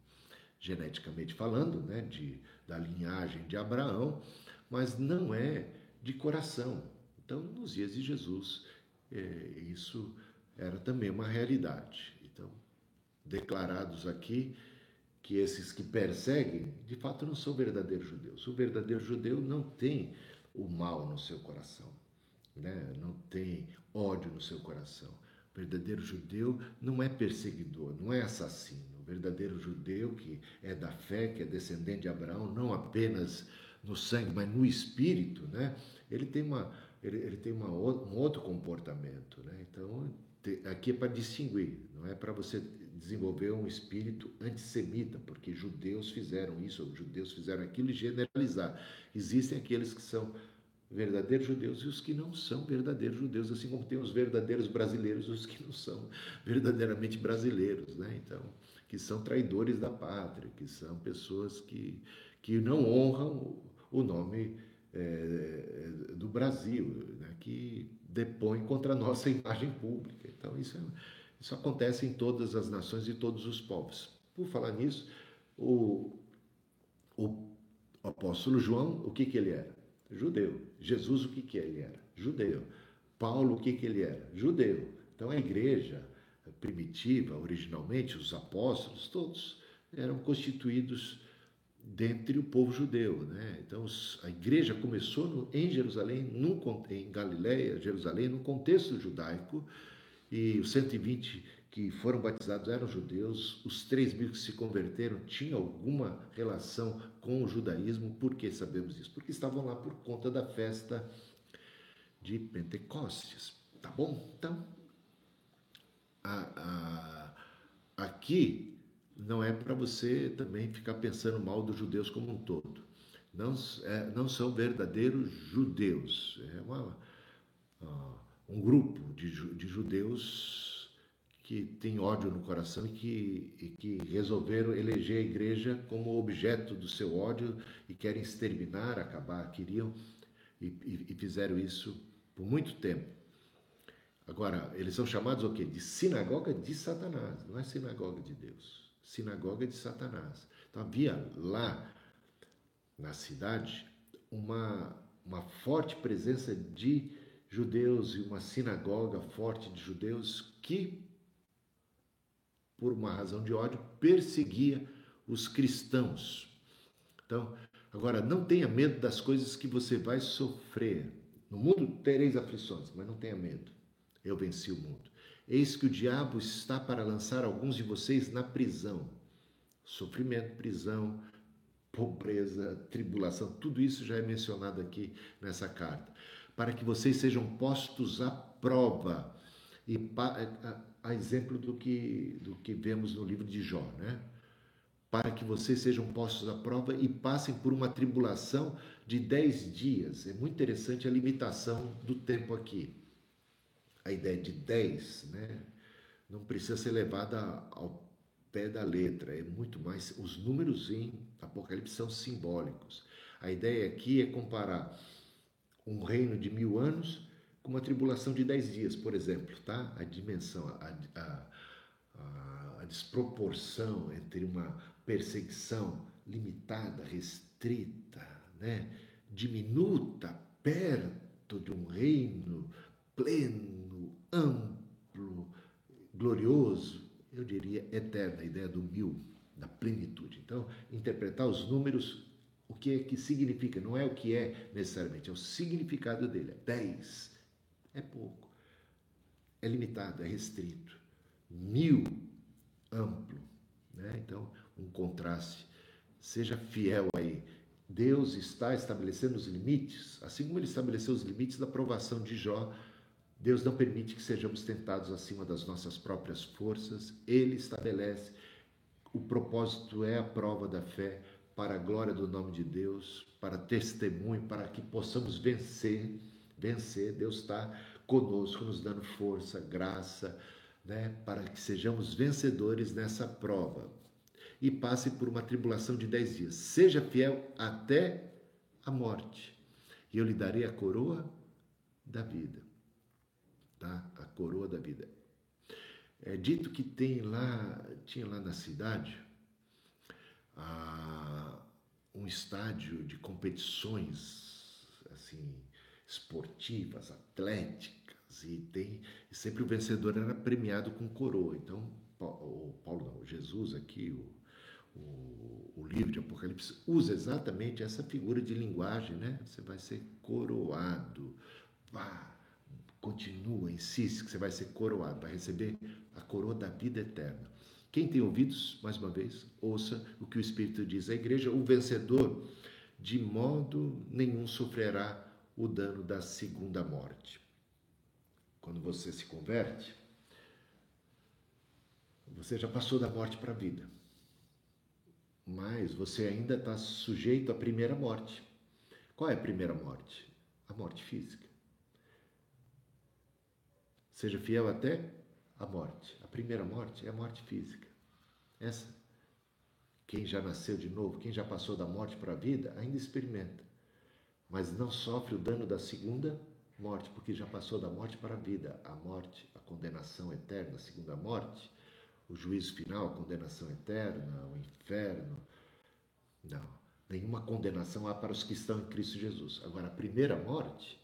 geneticamente falando, né, de, da linhagem de Abraão, mas não é de coração. Então, nos dias de Jesus, é, isso era também uma realidade. Então, declarados aqui que esses que perseguem, de fato, não são verdadeiros judeus. O verdadeiro judeu não tem o mal no seu coração, né? não tem ódio no seu coração. O verdadeiro judeu não é perseguidor, não é assassino. O verdadeiro judeu que é da fé, que é descendente de Abraão, não apenas no sangue, mas no espírito, né? Ele tem uma ele, ele tem uma, um outro comportamento, né? Então aqui é para distinguir, não é para você desenvolver um espírito antissemita, porque judeus fizeram isso, ou judeus fizeram aquilo e generalizar. Existem aqueles que são verdadeiros judeus e os que não são verdadeiros judeus, assim como tem os verdadeiros brasileiros e os que não são verdadeiramente brasileiros, né? Então, que são traidores da pátria, que são pessoas que, que não honram o nome é, do Brasil, né? que depõem contra a nossa imagem pública. Então, isso, é, isso acontece em todas as nações e todos os povos. Por falar nisso, o, o apóstolo João, o que, que ele era? Judeu. Jesus, o que, que ele era? Judeu. Paulo, o que, que ele era? Judeu. Então a igreja primitiva, originalmente, os apóstolos, todos eram constituídos dentre o povo judeu. Né? Então a igreja começou no, em Jerusalém, num, em Galiléia, Jerusalém, no contexto judaico, e os 120 que foram batizados eram judeus, os 3 mil que se converteram tinham alguma relação com o judaísmo. Por que sabemos isso? Porque estavam lá por conta da festa de Pentecostes. Tá bom? Então, a, a, aqui não é para você também ficar pensando mal dos judeus como um todo. Não, é, não são verdadeiros judeus. É uma, um grupo de, de judeus que tem ódio no coração e que, e que resolveram eleger a igreja como objeto do seu ódio e querem exterminar, acabar, queriam e, e, e fizeram isso por muito tempo. Agora, eles são chamados o quê? De sinagoga de Satanás, não é sinagoga de Deus, sinagoga de Satanás. Então havia lá na cidade uma, uma forte presença de judeus e uma sinagoga forte de judeus que por uma razão de ódio, perseguia os cristãos. Então, agora, não tenha medo das coisas que você vai sofrer. No mundo tereis aflições, mas não tenha medo. Eu venci o mundo. Eis que o diabo está para lançar alguns de vocês na prisão. Sofrimento, prisão, pobreza, tribulação, tudo isso já é mencionado aqui nessa carta. Para que vocês sejam postos à prova e a exemplo do que, do que vemos no livro de Jó, né? Para que vocês sejam postos à prova e passem por uma tribulação de dez dias. É muito interessante a limitação do tempo aqui. A ideia de dez, né? Não precisa ser levada ao pé da letra, é muito mais. Os números em Apocalipse são simbólicos. A ideia aqui é comparar um reino de mil anos com uma tribulação de dez dias, por exemplo, tá? A dimensão, a, a, a, a desproporção entre uma perseguição limitada, restrita, né? diminuta, perto de um reino pleno, amplo, glorioso, eu diria eterno, a ideia do mil, da plenitude. Então, interpretar os números, o que é que significa, não é o que é necessariamente, é o significado dele. Dez é pouco, é limitado, é restrito. Mil, amplo. Né? Então, um contraste. Seja fiel aí. Deus está estabelecendo os limites, assim como ele estabeleceu os limites da provação de Jó Deus não permite que sejamos tentados acima das nossas próprias forças, Ele estabelece. O propósito é a prova da fé para a glória do nome de Deus, para testemunho, para que possamos vencer. Vencer, Deus está conosco, nos dando força, graça, né, para que sejamos vencedores nessa prova. E passe por uma tribulação de dez dias. Seja fiel até a morte, e eu lhe darei a coroa da vida tá? A coroa da vida. É dito que tem lá, tinha lá na cidade ah, um estádio de competições assim esportivas, atléticas e tem e sempre o vencedor era premiado com coroa. Então o Paulo não, Jesus aqui o, o, o livro de Apocalipse usa exatamente essa figura de linguagem, né? Você vai ser coroado. Vá, continua, insiste que você vai ser coroado, vai receber a coroa da vida eterna. Quem tem ouvidos, mais uma vez, ouça o que o Espírito diz à igreja: o vencedor, de modo nenhum, sofrerá o dano da segunda morte. Quando você se converte, você já passou da morte para a vida, mas você ainda está sujeito à primeira morte. Qual é a primeira morte? A morte física. Seja fiel até a morte. Primeira morte é a morte física. Essa, quem já nasceu de novo, quem já passou da morte para a vida, ainda experimenta. Mas não sofre o dano da segunda morte, porque já passou da morte para a vida. A morte, a condenação eterna, a segunda morte, o juízo final, a condenação eterna, o inferno. Não, nenhuma condenação há para os que estão em Cristo Jesus. Agora, a primeira morte,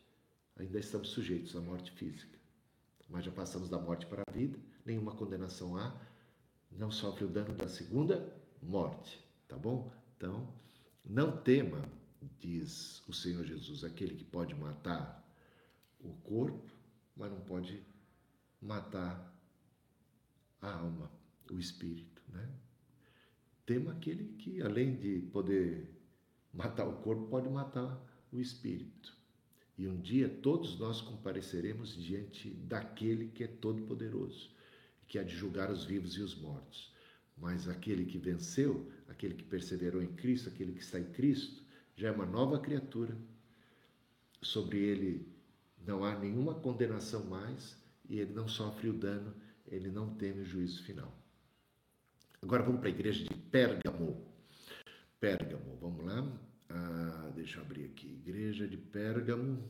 ainda estamos sujeitos à morte física mas já passamos da morte para a vida, nenhuma condenação há, não sofre o dano da segunda morte, tá bom? Então, não tema, diz o Senhor Jesus, aquele que pode matar o corpo, mas não pode matar a alma, o espírito, né? Tema aquele que, além de poder matar o corpo, pode matar o espírito. E um dia todos nós compareceremos diante daquele que é todo-poderoso, que há de julgar os vivos e os mortos. Mas aquele que venceu, aquele que perseverou em Cristo, aquele que está em Cristo, já é uma nova criatura. Sobre ele não há nenhuma condenação mais e ele não sofre o dano, ele não teme o juízo final. Agora vamos para a igreja de Pérgamo. Pérgamo, vamos lá. Ah, deixa eu abrir aqui. Igreja de Pérgamo.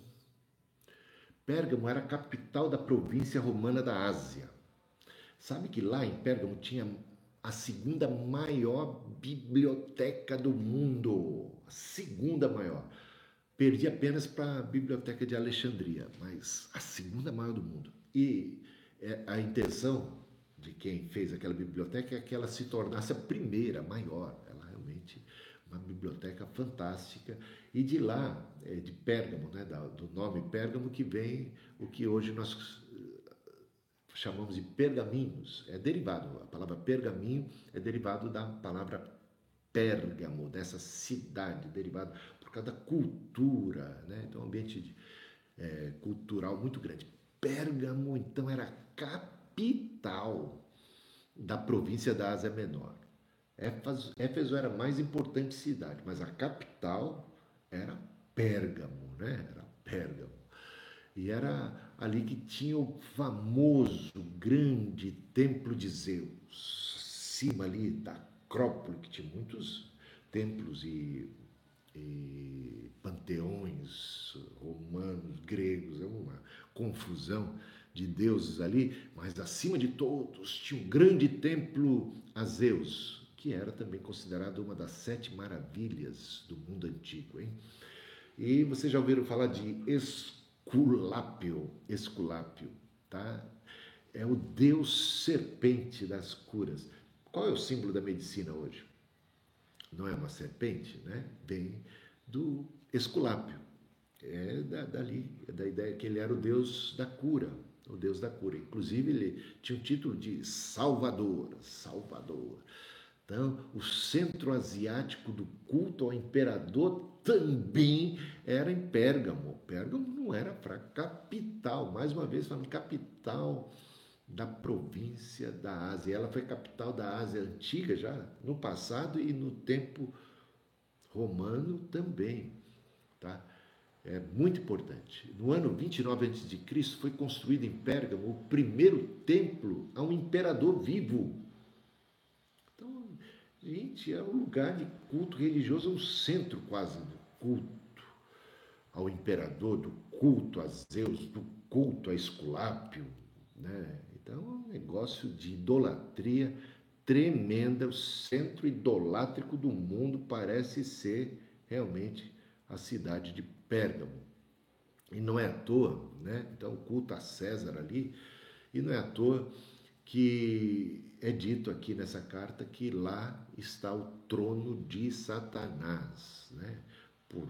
Pérgamo era a capital da província romana da Ásia. Sabe que lá em Pérgamo tinha a segunda maior biblioteca do mundo. A segunda maior. Perdi apenas para a biblioteca de Alexandria, mas a segunda maior do mundo. E é, a intenção de quem fez aquela biblioteca é que ela se tornasse a primeira, maior. Ela realmente uma biblioteca fantástica. E de lá, é, de Pérgamo, né, do nome Pérgamo, que vem o que hoje nós chamamos de pergaminhos. É derivado, a palavra pergaminho é derivado da palavra Pérgamo, dessa cidade, derivado por causa da cultura, né? então um ambiente de, é, cultural muito grande. Pérgamo, então, era a capital da província da Ásia Menor. Éfeso era a mais importante cidade, mas a capital era Pérgamo, né? Era Pérgamo. E era ali que tinha o famoso grande templo de Zeus, acima ali da Acrópole, que tinha muitos templos e, e panteões romanos, gregos, é uma confusão de deuses ali, mas acima de todos tinha um grande templo a Zeus, que era também considerada uma das sete maravilhas do mundo antigo. Hein? E vocês já ouviram falar de Esculápio, Esculápio, tá? É o Deus serpente das curas. Qual é o símbolo da medicina hoje? Não é uma serpente, né? Vem do Esculápio. É da, dali, é da ideia que ele era o Deus da cura, o Deus da cura. Inclusive, ele tinha o título de Salvador, Salvador. Então, o centro asiático do culto ao imperador também era em Pérgamo. Pérgamo não era para capital, mais uma vez falando capital da província da Ásia. Ela foi capital da Ásia antiga já no passado e no tempo romano também, tá? É muito importante. No ano 29 a.C. foi construído em Pérgamo o primeiro templo a um imperador vivo. Gente, é um lugar de culto religioso, é um centro quase do culto ao imperador, do culto a Zeus, do culto a Esculápio, né? Então, é um negócio de idolatria tremenda. O centro idolátrico do mundo parece ser realmente a cidade de Pérgamo. E não é à toa, né? Então, o culto a César ali, e não é à toa que é dito aqui nessa carta que lá está o trono de Satanás, né? Por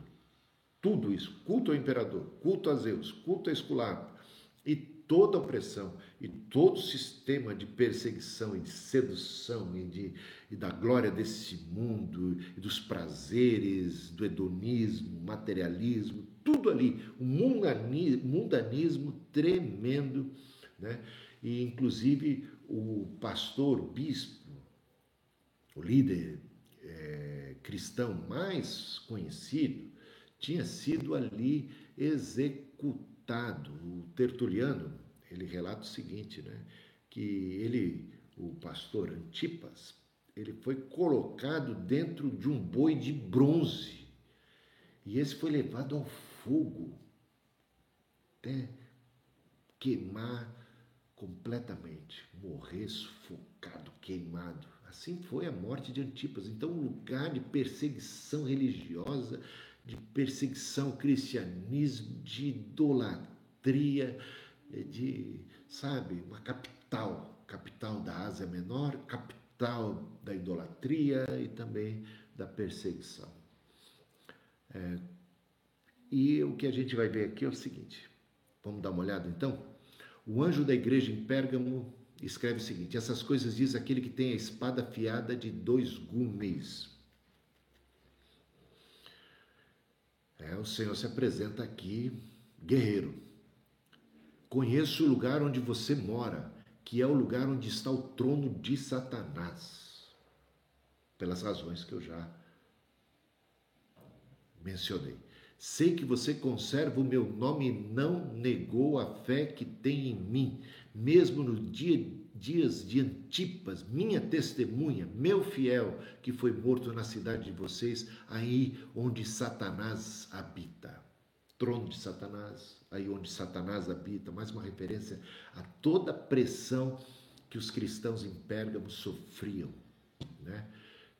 tudo isso, culto ao imperador, culto a Zeus, culto a Esculápio, e toda opressão e todo sistema de perseguição e de sedução e, de, e da glória desse mundo e dos prazeres, do hedonismo, materialismo, tudo ali, um mundanismo tremendo, né? E inclusive o pastor, o bispo, o líder é, cristão mais conhecido, tinha sido ali executado o Tertuliano, ele relata o seguinte, né? Que ele, o pastor Antipas, ele foi colocado dentro de um boi de bronze. E esse foi levado ao fogo até queimar completamente, morrer sufocado, queimado. Assim foi a morte de Antipas. Então, um lugar de perseguição religiosa de perseguição ao cristianismo, de idolatria, de, sabe, uma capital, capital da Ásia Menor, capital da idolatria e também da perseguição. É, e o que a gente vai ver aqui é o seguinte: vamos dar uma olhada então? O anjo da igreja em Pérgamo escreve o seguinte: essas coisas diz aquele que tem a espada afiada de dois gumes. É, o Senhor se apresenta aqui, guerreiro. Conheço o lugar onde você mora, que é o lugar onde está o trono de Satanás, pelas razões que eu já mencionei. Sei que você conserva o meu nome e não negou a fé que tem em mim, mesmo no dia dias de Antipas, minha testemunha, meu fiel, que foi morto na cidade de vocês, aí onde Satanás habita. Trono de Satanás, aí onde Satanás habita, mais uma referência a toda a pressão que os cristãos em Pérgamo sofriam, né?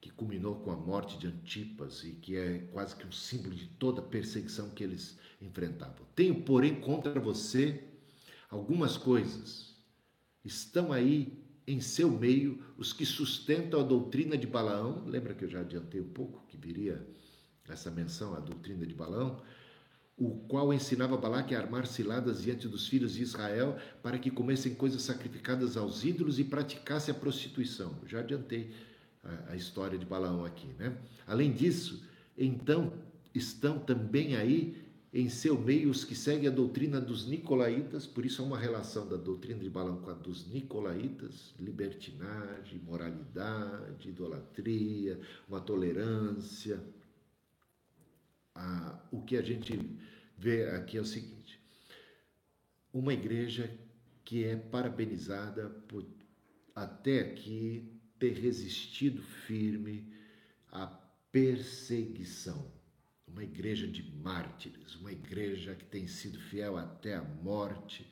Que culminou com a morte de Antipas e que é quase que um símbolo de toda a perseguição que eles enfrentavam. Tenho, porém, contra você algumas coisas Estão aí em seu meio os que sustentam a doutrina de Balaão. Lembra que eu já adiantei um pouco que viria essa menção à doutrina de Balaão? O qual ensinava Balaque a armar ciladas diante dos filhos de Israel para que comessem coisas sacrificadas aos ídolos e praticassem a prostituição. Já adiantei a, história de Balaão aqui, né? Além disso, então estão também aí em seu meio os que seguem a doutrina dos nicolaítas, por isso há uma relação da doutrina de Balaão com a dos nicolaítas, libertinagem, moralidade, idolatria, uma tolerância. Ah, o que a gente vê aqui é o seguinte: uma igreja que é parabenizada por até aqui ter resistido firme à perseguição uma igreja de mártires, uma igreja que tem sido fiel até a morte.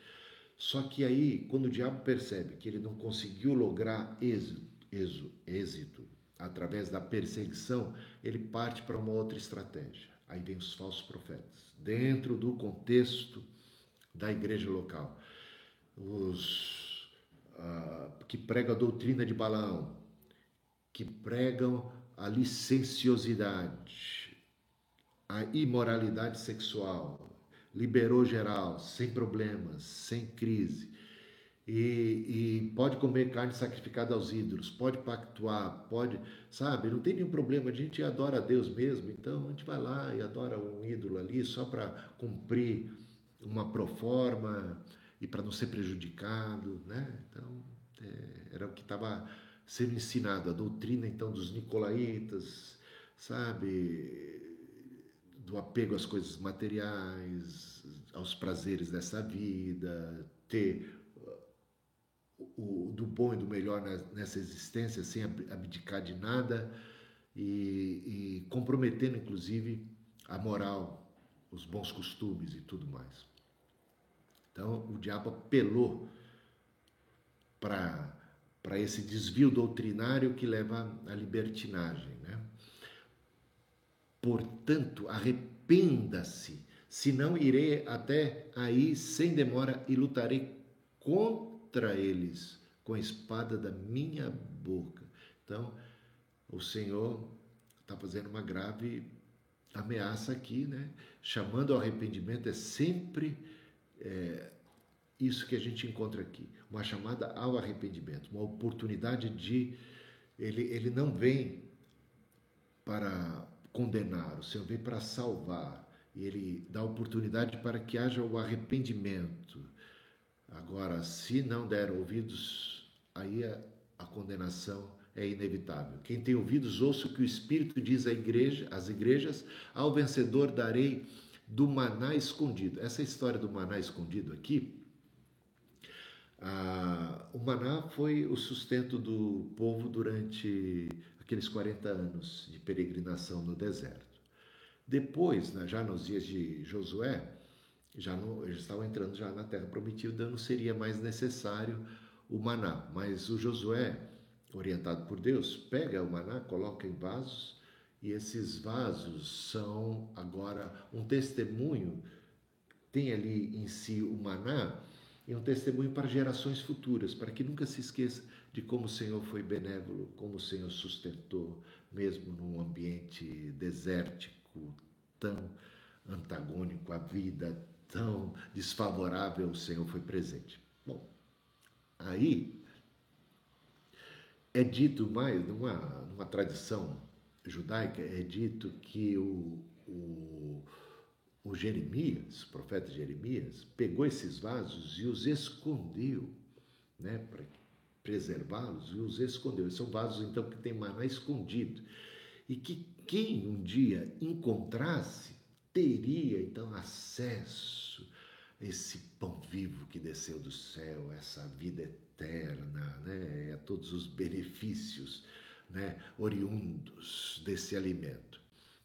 Só que aí, quando o diabo percebe que ele não conseguiu lograr êxito, êxito, êxito através da perseguição, ele parte para uma outra estratégia. Aí vem os falsos profetas, dentro do contexto da igreja local. os que pregam a doutrina de Balaão, que pregam a licenciosidade, a imoralidade sexual, liberou geral, sem problemas, sem crise. E, e, pode comer carne sacrificada aos ídolos, pode pactuar, pode, sabe, não tem nenhum problema, a gente adora a Deus mesmo, então a gente vai lá e adora um ídolo ali só para cumprir uma proforma e para não ser prejudicado, né? Então, é, era o que estava sendo ensinado, a doutrina então dos nicolaítas, sabe, do apego às coisas materiais, aos prazeres dessa vida, ter o, do bom e do melhor nessa existência, sem abdicar de nada e, e comprometendo, inclusive, a moral, os bons costumes e tudo mais. Então, o diabo apelou para esse desvio doutrinário que leva à libertinagem. Né? Portanto, arrependa-se, senão irei até aí sem demora e lutarei contra eles com a espada da minha boca. Então, o Senhor está fazendo uma grave ameaça aqui, né? Chamando ao arrependimento é sempre é, isso que a gente encontra aqui, uma chamada ao arrependimento, uma oportunidade de. Ele, ele não vem para condenar, o Senhor vem para salvar, e ele dá oportunidade para que haja o arrependimento. Agora, se não der ouvidos, aí a, a condenação é inevitável. Quem tem ouvidos, ouça o que o Espírito diz à igreja, às igrejas: ao vencedor darei do maná escondido. Essa história do maná escondido aqui ah, o maná foi o sustento do povo durante aqueles 40 anos de peregrinação no deserto. Depois, né, já nos dias de Josué, já eles estavam entrando já na terra prometida, não seria mais necessário o maná. Mas o Josué, orientado por Deus, pega o maná, coloca em vasos, e esses vasos são agora um testemunho. Tem ali em si o maná, e um testemunho para gerações futuras, para que nunca se esqueça de como o Senhor foi benévolo, como o Senhor sustentou, mesmo num ambiente desértico, tão antagônico à vida, tão desfavorável, o Senhor foi presente. Bom, aí é dito mais, numa, numa tradição judaica, é dito que o, o o Jeremias, o profeta Jeremias, pegou esses vasos e os escondeu, né, para preservá-los e os escondeu. São vasos então que tem maná escondido e que quem um dia encontrasse teria então acesso a esse pão vivo que desceu do céu, essa vida eterna, né, a todos os benefícios, né, oriundos desse alimento.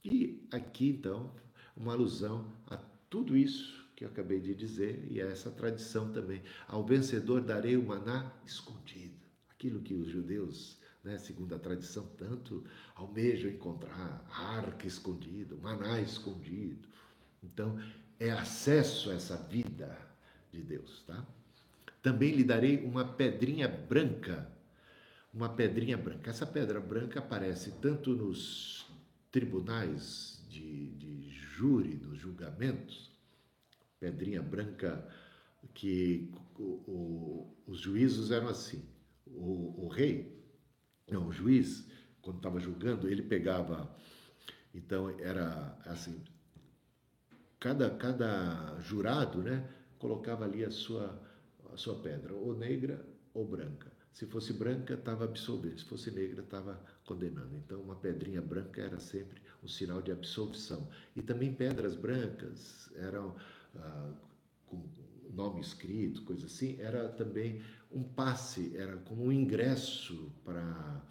E aqui então uma alusão a tudo isso que eu acabei de dizer e a essa tradição também. Ao vencedor darei o maná escondido, aquilo que os judeus, né, segundo a tradição, tanto almejam encontrar, a arca escondida, o maná escondido. Então, é acesso a essa vida de Deus, tá? Também lhe darei uma pedrinha branca, uma pedrinha branca. Essa pedra branca aparece tanto nos tribunais de, de júri, dos julgamentos, pedrinha branca, que o, o, os juízos eram assim. O, o rei, não, o juiz, quando estava julgando, ele pegava. Então era assim, cada, cada jurado, né, colocava ali a sua, a sua pedra, ou negra ou branca. Se fosse branca, estava absolvendo, se fosse negra, estava condenando. Então, uma pedrinha branca era sempre um sinal de absolvição. E também pedras brancas eram ah, com nome escrito, coisa assim, era também um passe, era como um ingresso para,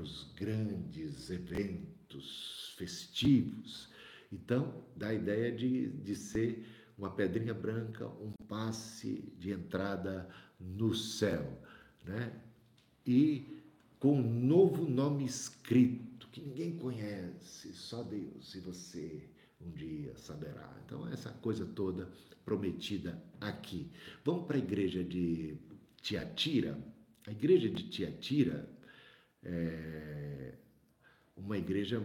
os grandes eventos festivos. Então, dá a ideia de, de ser uma pedrinha branca, um passe de entrada no céu, né? E com um novo nome escrito que ninguém conhece, só Deus e você um dia saberá. Então, essa coisa toda prometida aqui. Vamos para a igreja de Tiatira. A igreja de Tiatira é uma igreja,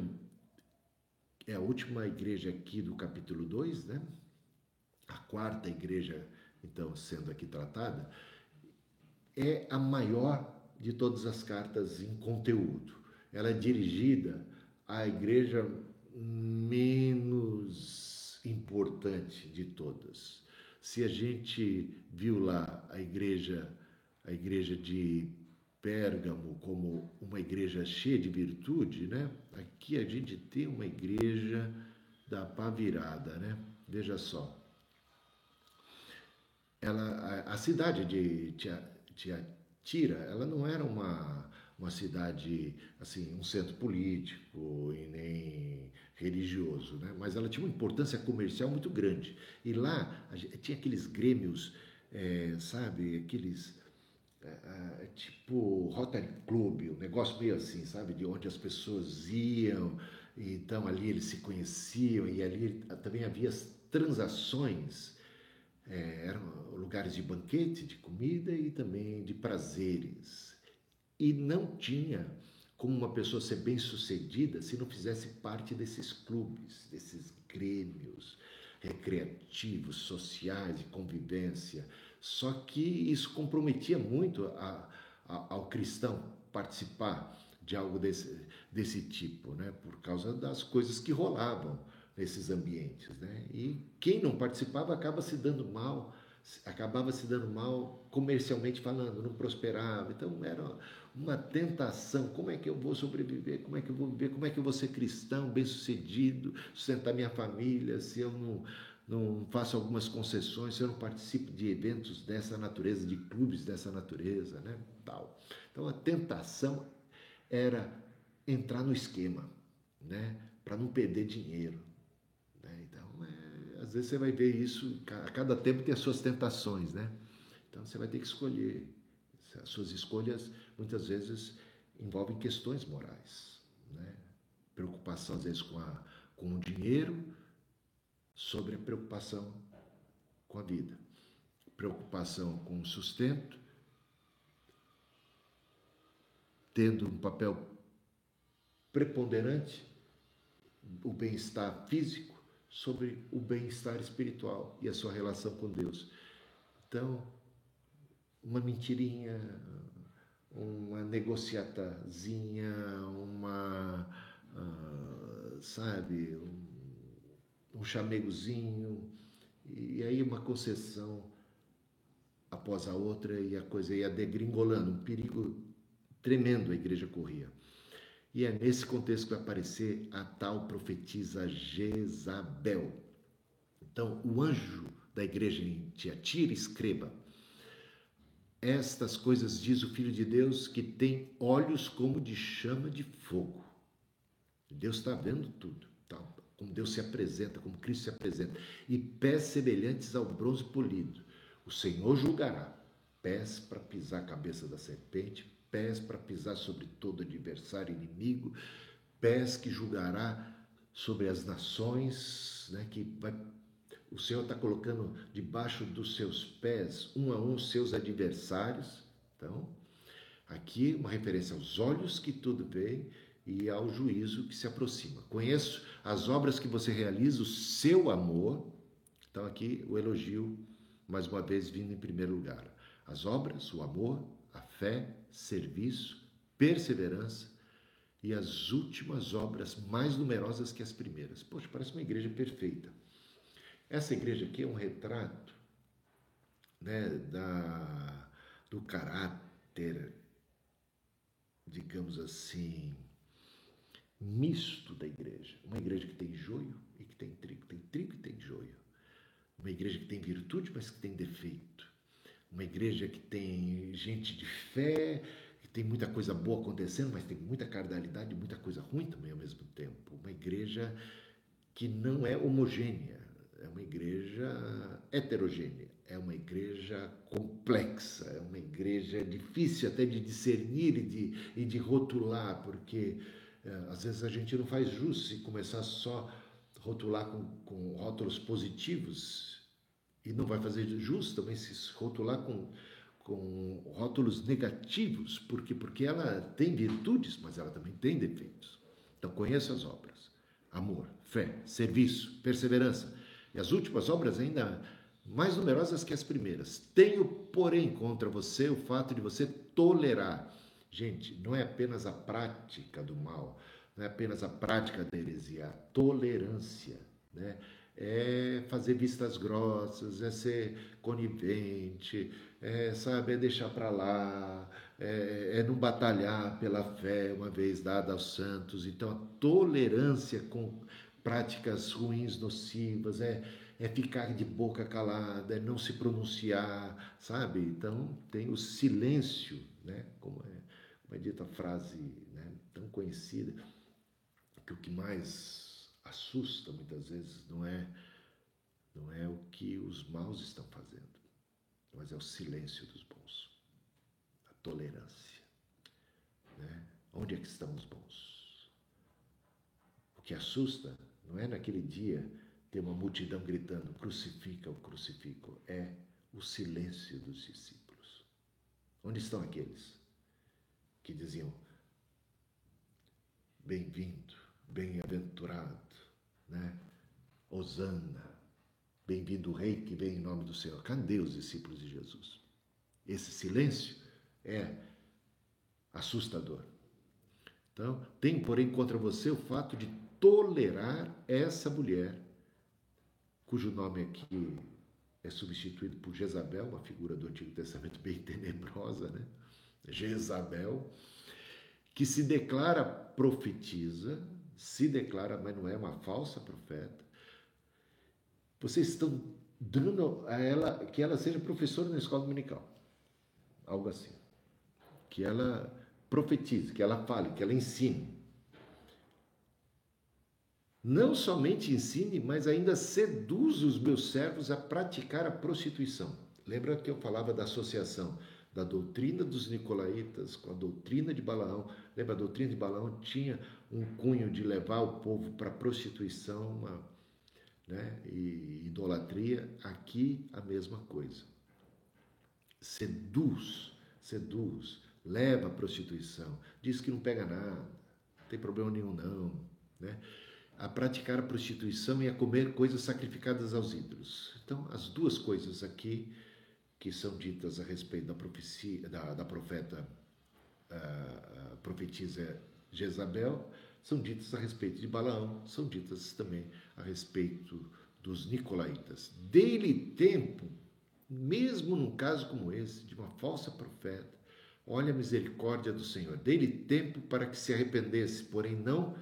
é a última igreja aqui do capítulo 2, né? A quarta igreja, então, sendo aqui tratada, é a maior de todas as cartas em conteúdo. Ela é dirigida à igreja menos importante de todas. Se a gente viu lá a igreja, a igreja de Pérgamo como uma igreja cheia de virtude, né? Aqui a gente tem uma igreja da pá virada, né? Veja só. Ela, a, a cidade de Tiatira, ela não era uma uma cidade, assim, um centro político e nem religioso, né? mas ela tinha uma importância comercial muito grande. E lá tinha aqueles grêmios, é, sabe, aqueles é, tipo Rotary Club, um negócio meio assim, sabe, de onde as pessoas iam, então ali eles se conheciam e ali também havia as transações, é, eram lugares de banquete, de comida e também de prazeres. E não tinha como uma pessoa ser bem-sucedida se não fizesse parte desses clubes, desses grêmios recreativos, sociais, de convivência. Só que isso comprometia muito a, a, ao cristão participar de algo desse, desse tipo, né? por causa das coisas que rolavam nesses ambientes. Né? E quem não participava acaba se dando mal, acabava se dando mal comercialmente falando, não prosperava. Então era uma tentação. Como é que eu vou sobreviver? Como é que eu vou viver? Como é que eu vou ser cristão, bem-sucedido, sustentar minha família, se eu não, não faço algumas concessões, se eu não participo de eventos dessa natureza, de clubes dessa natureza, né? Tal. Então a tentação era entrar no esquema, né? Para não perder dinheiro. Às vezes você vai ver isso, a cada tempo tem as suas tentações, né? Então você vai ter que escolher. As suas escolhas muitas vezes envolvem questões morais, né? preocupação às vezes com, a, com o dinheiro sobre a preocupação com a vida, preocupação com o sustento, tendo um papel preponderante o bem-estar físico sobre o bem-estar espiritual e a sua relação com Deus. Então, uma mentirinha, uma negociatazinha, uma, uh, sabe, um, um chamegozinho, e aí uma concessão após a outra e a coisa ia degringolando, um perigo tremendo a igreja corria. E é nesse contexto que vai aparecer a tal profetisa Jezabel. Então, o anjo da igreja em Tiatira escreva: estas coisas diz o Filho de Deus que tem olhos como de chama de fogo. Deus está vendo tudo, tá? como Deus se apresenta, como Cristo se apresenta, e pés semelhantes ao bronze polido. O Senhor julgará pés para pisar a cabeça da serpente, pés para pisar sobre todo adversário inimigo, pés que julgará sobre as nações, né, que vai o Senhor está colocando debaixo dos seus pés, um a um, seus adversários. Então, aqui uma referência aos olhos que tudo vê e ao juízo que se aproxima. Conheço as obras que você realiza, o seu amor. Então, aqui o elogio, mais uma vez, vindo em primeiro lugar. As obras, o amor, fé, serviço, perseverança e as últimas obras mais numerosas que as primeiras. Poxa, parece uma igreja perfeita. Essa igreja aqui é um retrato né, da, do caráter, digamos assim, misto da igreja. Uma igreja que tem joio e que tem trigo, tem trigo e tem joio. Uma igreja que tem virtude, mas que tem defeito. Uma igreja que tem gente de fé, que tem muita coisa boa acontecendo, mas tem muita carnalidade e muita coisa ruim também ao mesmo tempo. Uma igreja que não é homogênea é uma igreja heterogênea, é uma igreja complexa, é uma igreja difícil até de discernir e de, e de rotular, porque é, às vezes a gente não faz jus se começar só rotular com, com rótulos positivos e não vai fazer jus também se rotular com, com rótulos negativos, porque porque ela tem virtudes, mas ela também tem defeitos. Então conheça as obras: amor, fé, serviço, perseverança. E as últimas obras ainda mais numerosas que as primeiras. Tenho, porém, contra você o fato de você tolerar. Gente, não é apenas a prática do mal, não é apenas a prática da heresia, a tolerância, né? É fazer vistas grossas, é ser conivente, é, sabe, é deixar para lá, é, é não batalhar pela fé uma vez dada aos santos. Então, a tolerância com práticas ruins, nocivas, é, é ficar de boca calada, é não se pronunciar, sabe? Então, tem o silêncio, né? Como é, como é dita a frase né? tão conhecida que o que mais assusta muitas vezes não é não é o que os maus estão fazendo, mas é o silêncio dos bons, a tolerância. Né? Onde é que estão os bons? O que assusta não é naquele dia ter uma multidão gritando crucifica o crucifico, é o silêncio dos discípulos. Onde estão aqueles que diziam bem-vindo? Bem-aventurado, né? Osana, bem-vindo o rei que vem em nome do Senhor. Cadê os discípulos de Jesus? Esse silêncio é assustador. Então, tem, porém, contra você o fato de tolerar essa mulher, cujo nome aqui é substituído por Jezabel, uma figura do Antigo Testamento bem tenebrosa, né? Jezabel, que se declara profetiza, se declara, mas não é uma falsa profeta. Vocês estão dando a ela que ela seja professora na escola dominical. Algo assim. Que ela profetize, que ela fale, que ela ensine. Não somente ensine, mas ainda seduz os meus servos a praticar a prostituição. Lembra que eu falava da associação da doutrina dos nicolaítas com a doutrina de Balaão. Lembra, a doutrina de Balaão tinha um cunho de levar o povo para prostituição uma, né, e idolatria. Aqui a mesma coisa. Seduz, seduz, leva a prostituição, diz que não pega nada, não tem problema nenhum não, né? a praticar a prostituição e a comer coisas sacrificadas aos ídolos. Então, as duas coisas aqui que são ditas a respeito da profecia da, da profeta uh, profetisa Jezabel são ditas a respeito de Balaão, são ditas também a respeito dos nicolaítas. Dê-lhe tempo, mesmo num caso como esse, de uma falsa profeta, olha a misericórdia do Senhor. Dê-lhe tempo para que se arrependesse, porém não,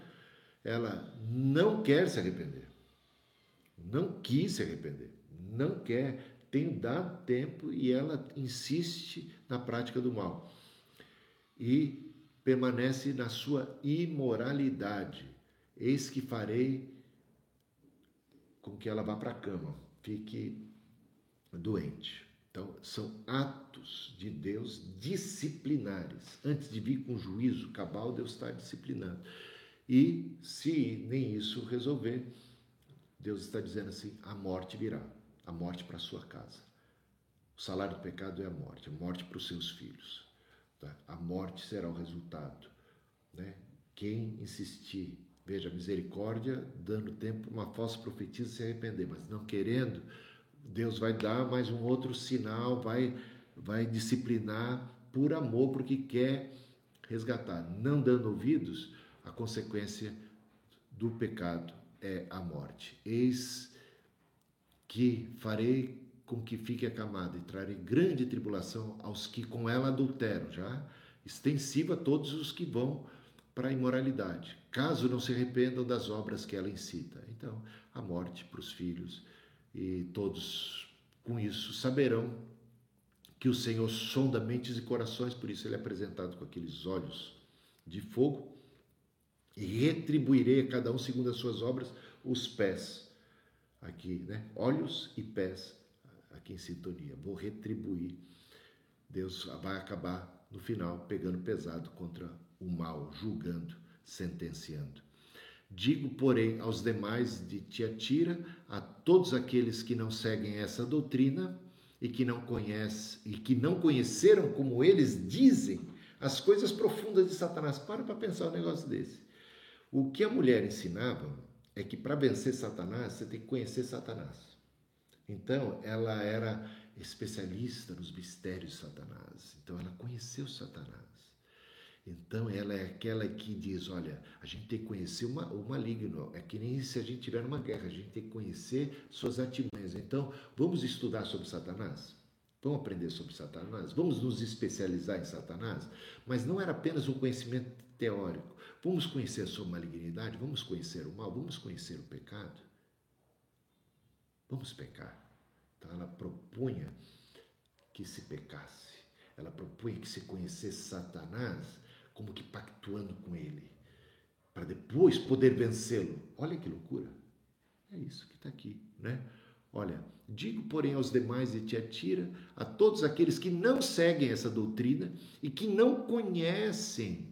ela não quer se arrepender. Não quis se arrepender, não quer tenho dado tempo e ela insiste na prática do mal. E permanece na sua imoralidade. Eis que farei com que ela vá para a cama, fique doente. Então, são atos de Deus disciplinares. Antes de vir com juízo cabal, Deus está disciplinando. E se nem isso resolver, Deus está dizendo assim: a morte virá a morte para sua casa. O salário do pecado é a morte, a morte para os seus filhos. Tá? A morte será o resultado. Né? Quem insistir, veja, misericórdia, dando tempo, uma falsa profetisa se arrepender, mas não querendo, Deus vai dar mais um outro sinal, vai, vai disciplinar por amor, porque quer resgatar. Não dando ouvidos, a consequência do pecado é a morte. Eis que farei com que fique acamada e trarei grande tribulação aos que com ela adulteram, já extensiva a todos os que vão para a imoralidade, caso não se arrependam das obras que ela incita. Então, a morte para os filhos e todos com isso saberão que o Senhor sonda mentes e corações, por isso ele é apresentado com aqueles olhos de fogo, e retribuirei a cada um segundo as suas obras os pés aqui, né? Olhos e pés aqui em sintonia. Vou retribuir. Deus vai acabar no final pegando pesado contra o mal, julgando, sentenciando. Digo, porém, aos demais de Tiatira, a todos aqueles que não seguem essa doutrina e que não conhecem e que não conheceram como eles dizem as coisas profundas de Satanás. Para para pensar um negócio desse. O que a mulher ensinava é que para vencer Satanás, você tem que conhecer Satanás. Então, ela era especialista nos mistérios de Satanás. Então, ela conheceu Satanás. Então ela é aquela que diz: olha, a gente tem que conhecer uma, o maligno. É que nem se a gente tiver uma guerra, a gente tem que conhecer suas artimanhas. Então, vamos estudar sobre Satanás? Vamos aprender sobre Satanás? Vamos nos especializar em Satanás? Mas não era apenas um conhecimento teórico. Vamos conhecer a sua malignidade? Vamos conhecer o mal? Vamos conhecer o pecado? Vamos pecar. Então ela propunha que se pecasse. Ela propunha que se conhecesse Satanás como que pactuando com ele, para depois poder vencê-lo. Olha que loucura! É isso que está aqui, né? Olha, digo, porém, aos demais de Tiatira, a todos aqueles que não seguem essa doutrina e que não conhecem,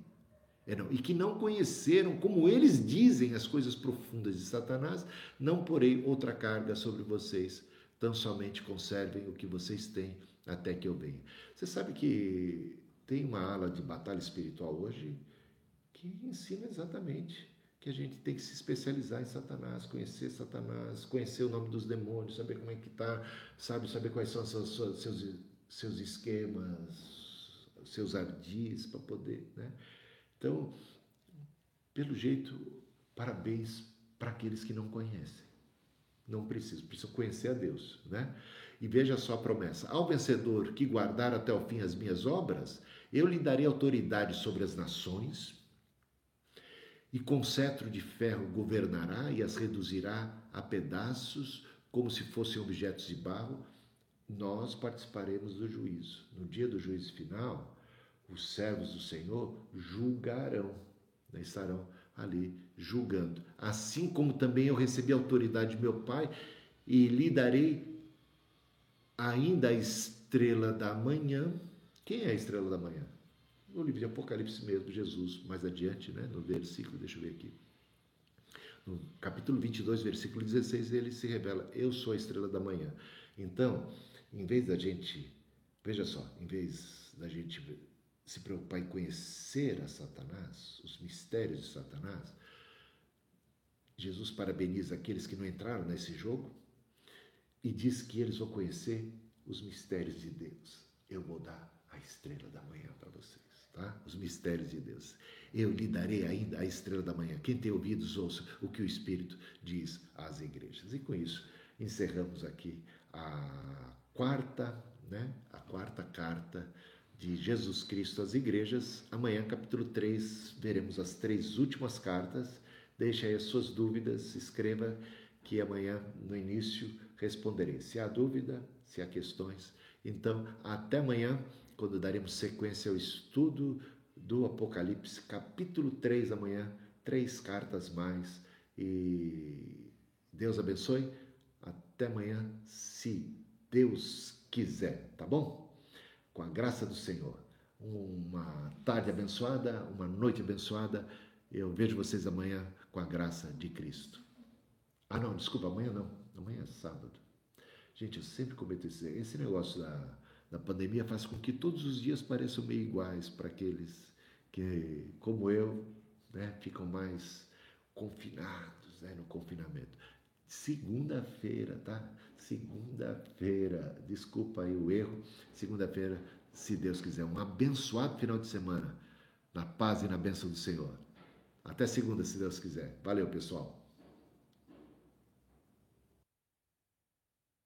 e que não conheceram, como eles dizem, as coisas profundas de Satanás, não porei outra carga sobre vocês, tão somente conservem o que vocês têm até que eu venha. Você sabe que tem uma ala de batalha espiritual hoje que ensina exatamente que a gente tem que se especializar em Satanás, conhecer Satanás, conhecer o nome dos demônios, saber como é que está, sabe, saber quais são seus, seus, seus esquemas, seus ardis para poder, né? Então, pelo jeito, parabéns para aqueles que não conhecem. Não precisam, precisam conhecer a Deus, né? E veja só a promessa: ao vencedor que guardar até o fim as minhas obras, eu lhe darei autoridade sobre as nações, e com cetro de ferro governará e as reduzirá a pedaços, como se fossem objetos de barro. Nós participaremos do juízo. No dia do juízo final, os servos do Senhor julgarão, né? estarão ali julgando. Assim como também eu recebi a autoridade de meu Pai e lhe darei ainda a estrela da manhã quem é a estrela da manhã? No livro de Apocalipse mesmo, Jesus, mais adiante, né, no versículo, deixa eu ver aqui. No capítulo 22, versículo 16, ele se revela: Eu sou a estrela da manhã. Então, em vez da gente, veja só, em vez da gente se preocupar em conhecer a Satanás, os mistérios de Satanás, Jesus parabeniza aqueles que não entraram nesse jogo e diz que eles vão conhecer os mistérios de Deus. Eu vou dar a estrela da manhã para vocês, tá? Os mistérios de Deus. Eu lhe darei ainda a estrela da manhã. Quem tem ouvidos, ouça o que o Espírito diz às igrejas. E com isso, encerramos aqui a quarta, né? A quarta carta de Jesus Cristo às igrejas. Amanhã, capítulo 3, veremos as três últimas cartas. Deixe aí as suas dúvidas, escreva que amanhã, no início, responderei. Se há dúvida, se há questões, então até amanhã quando daremos sequência ao estudo do Apocalipse, capítulo 3 amanhã, três cartas mais. E Deus abençoe. Até amanhã, se Deus quiser, tá bom? Com a graça do Senhor. Uma tarde abençoada, uma noite abençoada. Eu vejo vocês amanhã com a graça de Cristo. Ah, não, desculpa, amanhã não. Amanhã é sábado. Gente, eu sempre cometo esse, esse negócio da da pandemia faz com que todos os dias pareçam meio iguais para aqueles que, como eu, né, ficam mais confinados né, no confinamento. Segunda-feira, tá? Segunda-feira, desculpa aí o erro. Segunda-feira, se Deus quiser, um abençoado final de semana, na paz e na bênção do Senhor. Até segunda, se Deus quiser. Valeu, pessoal.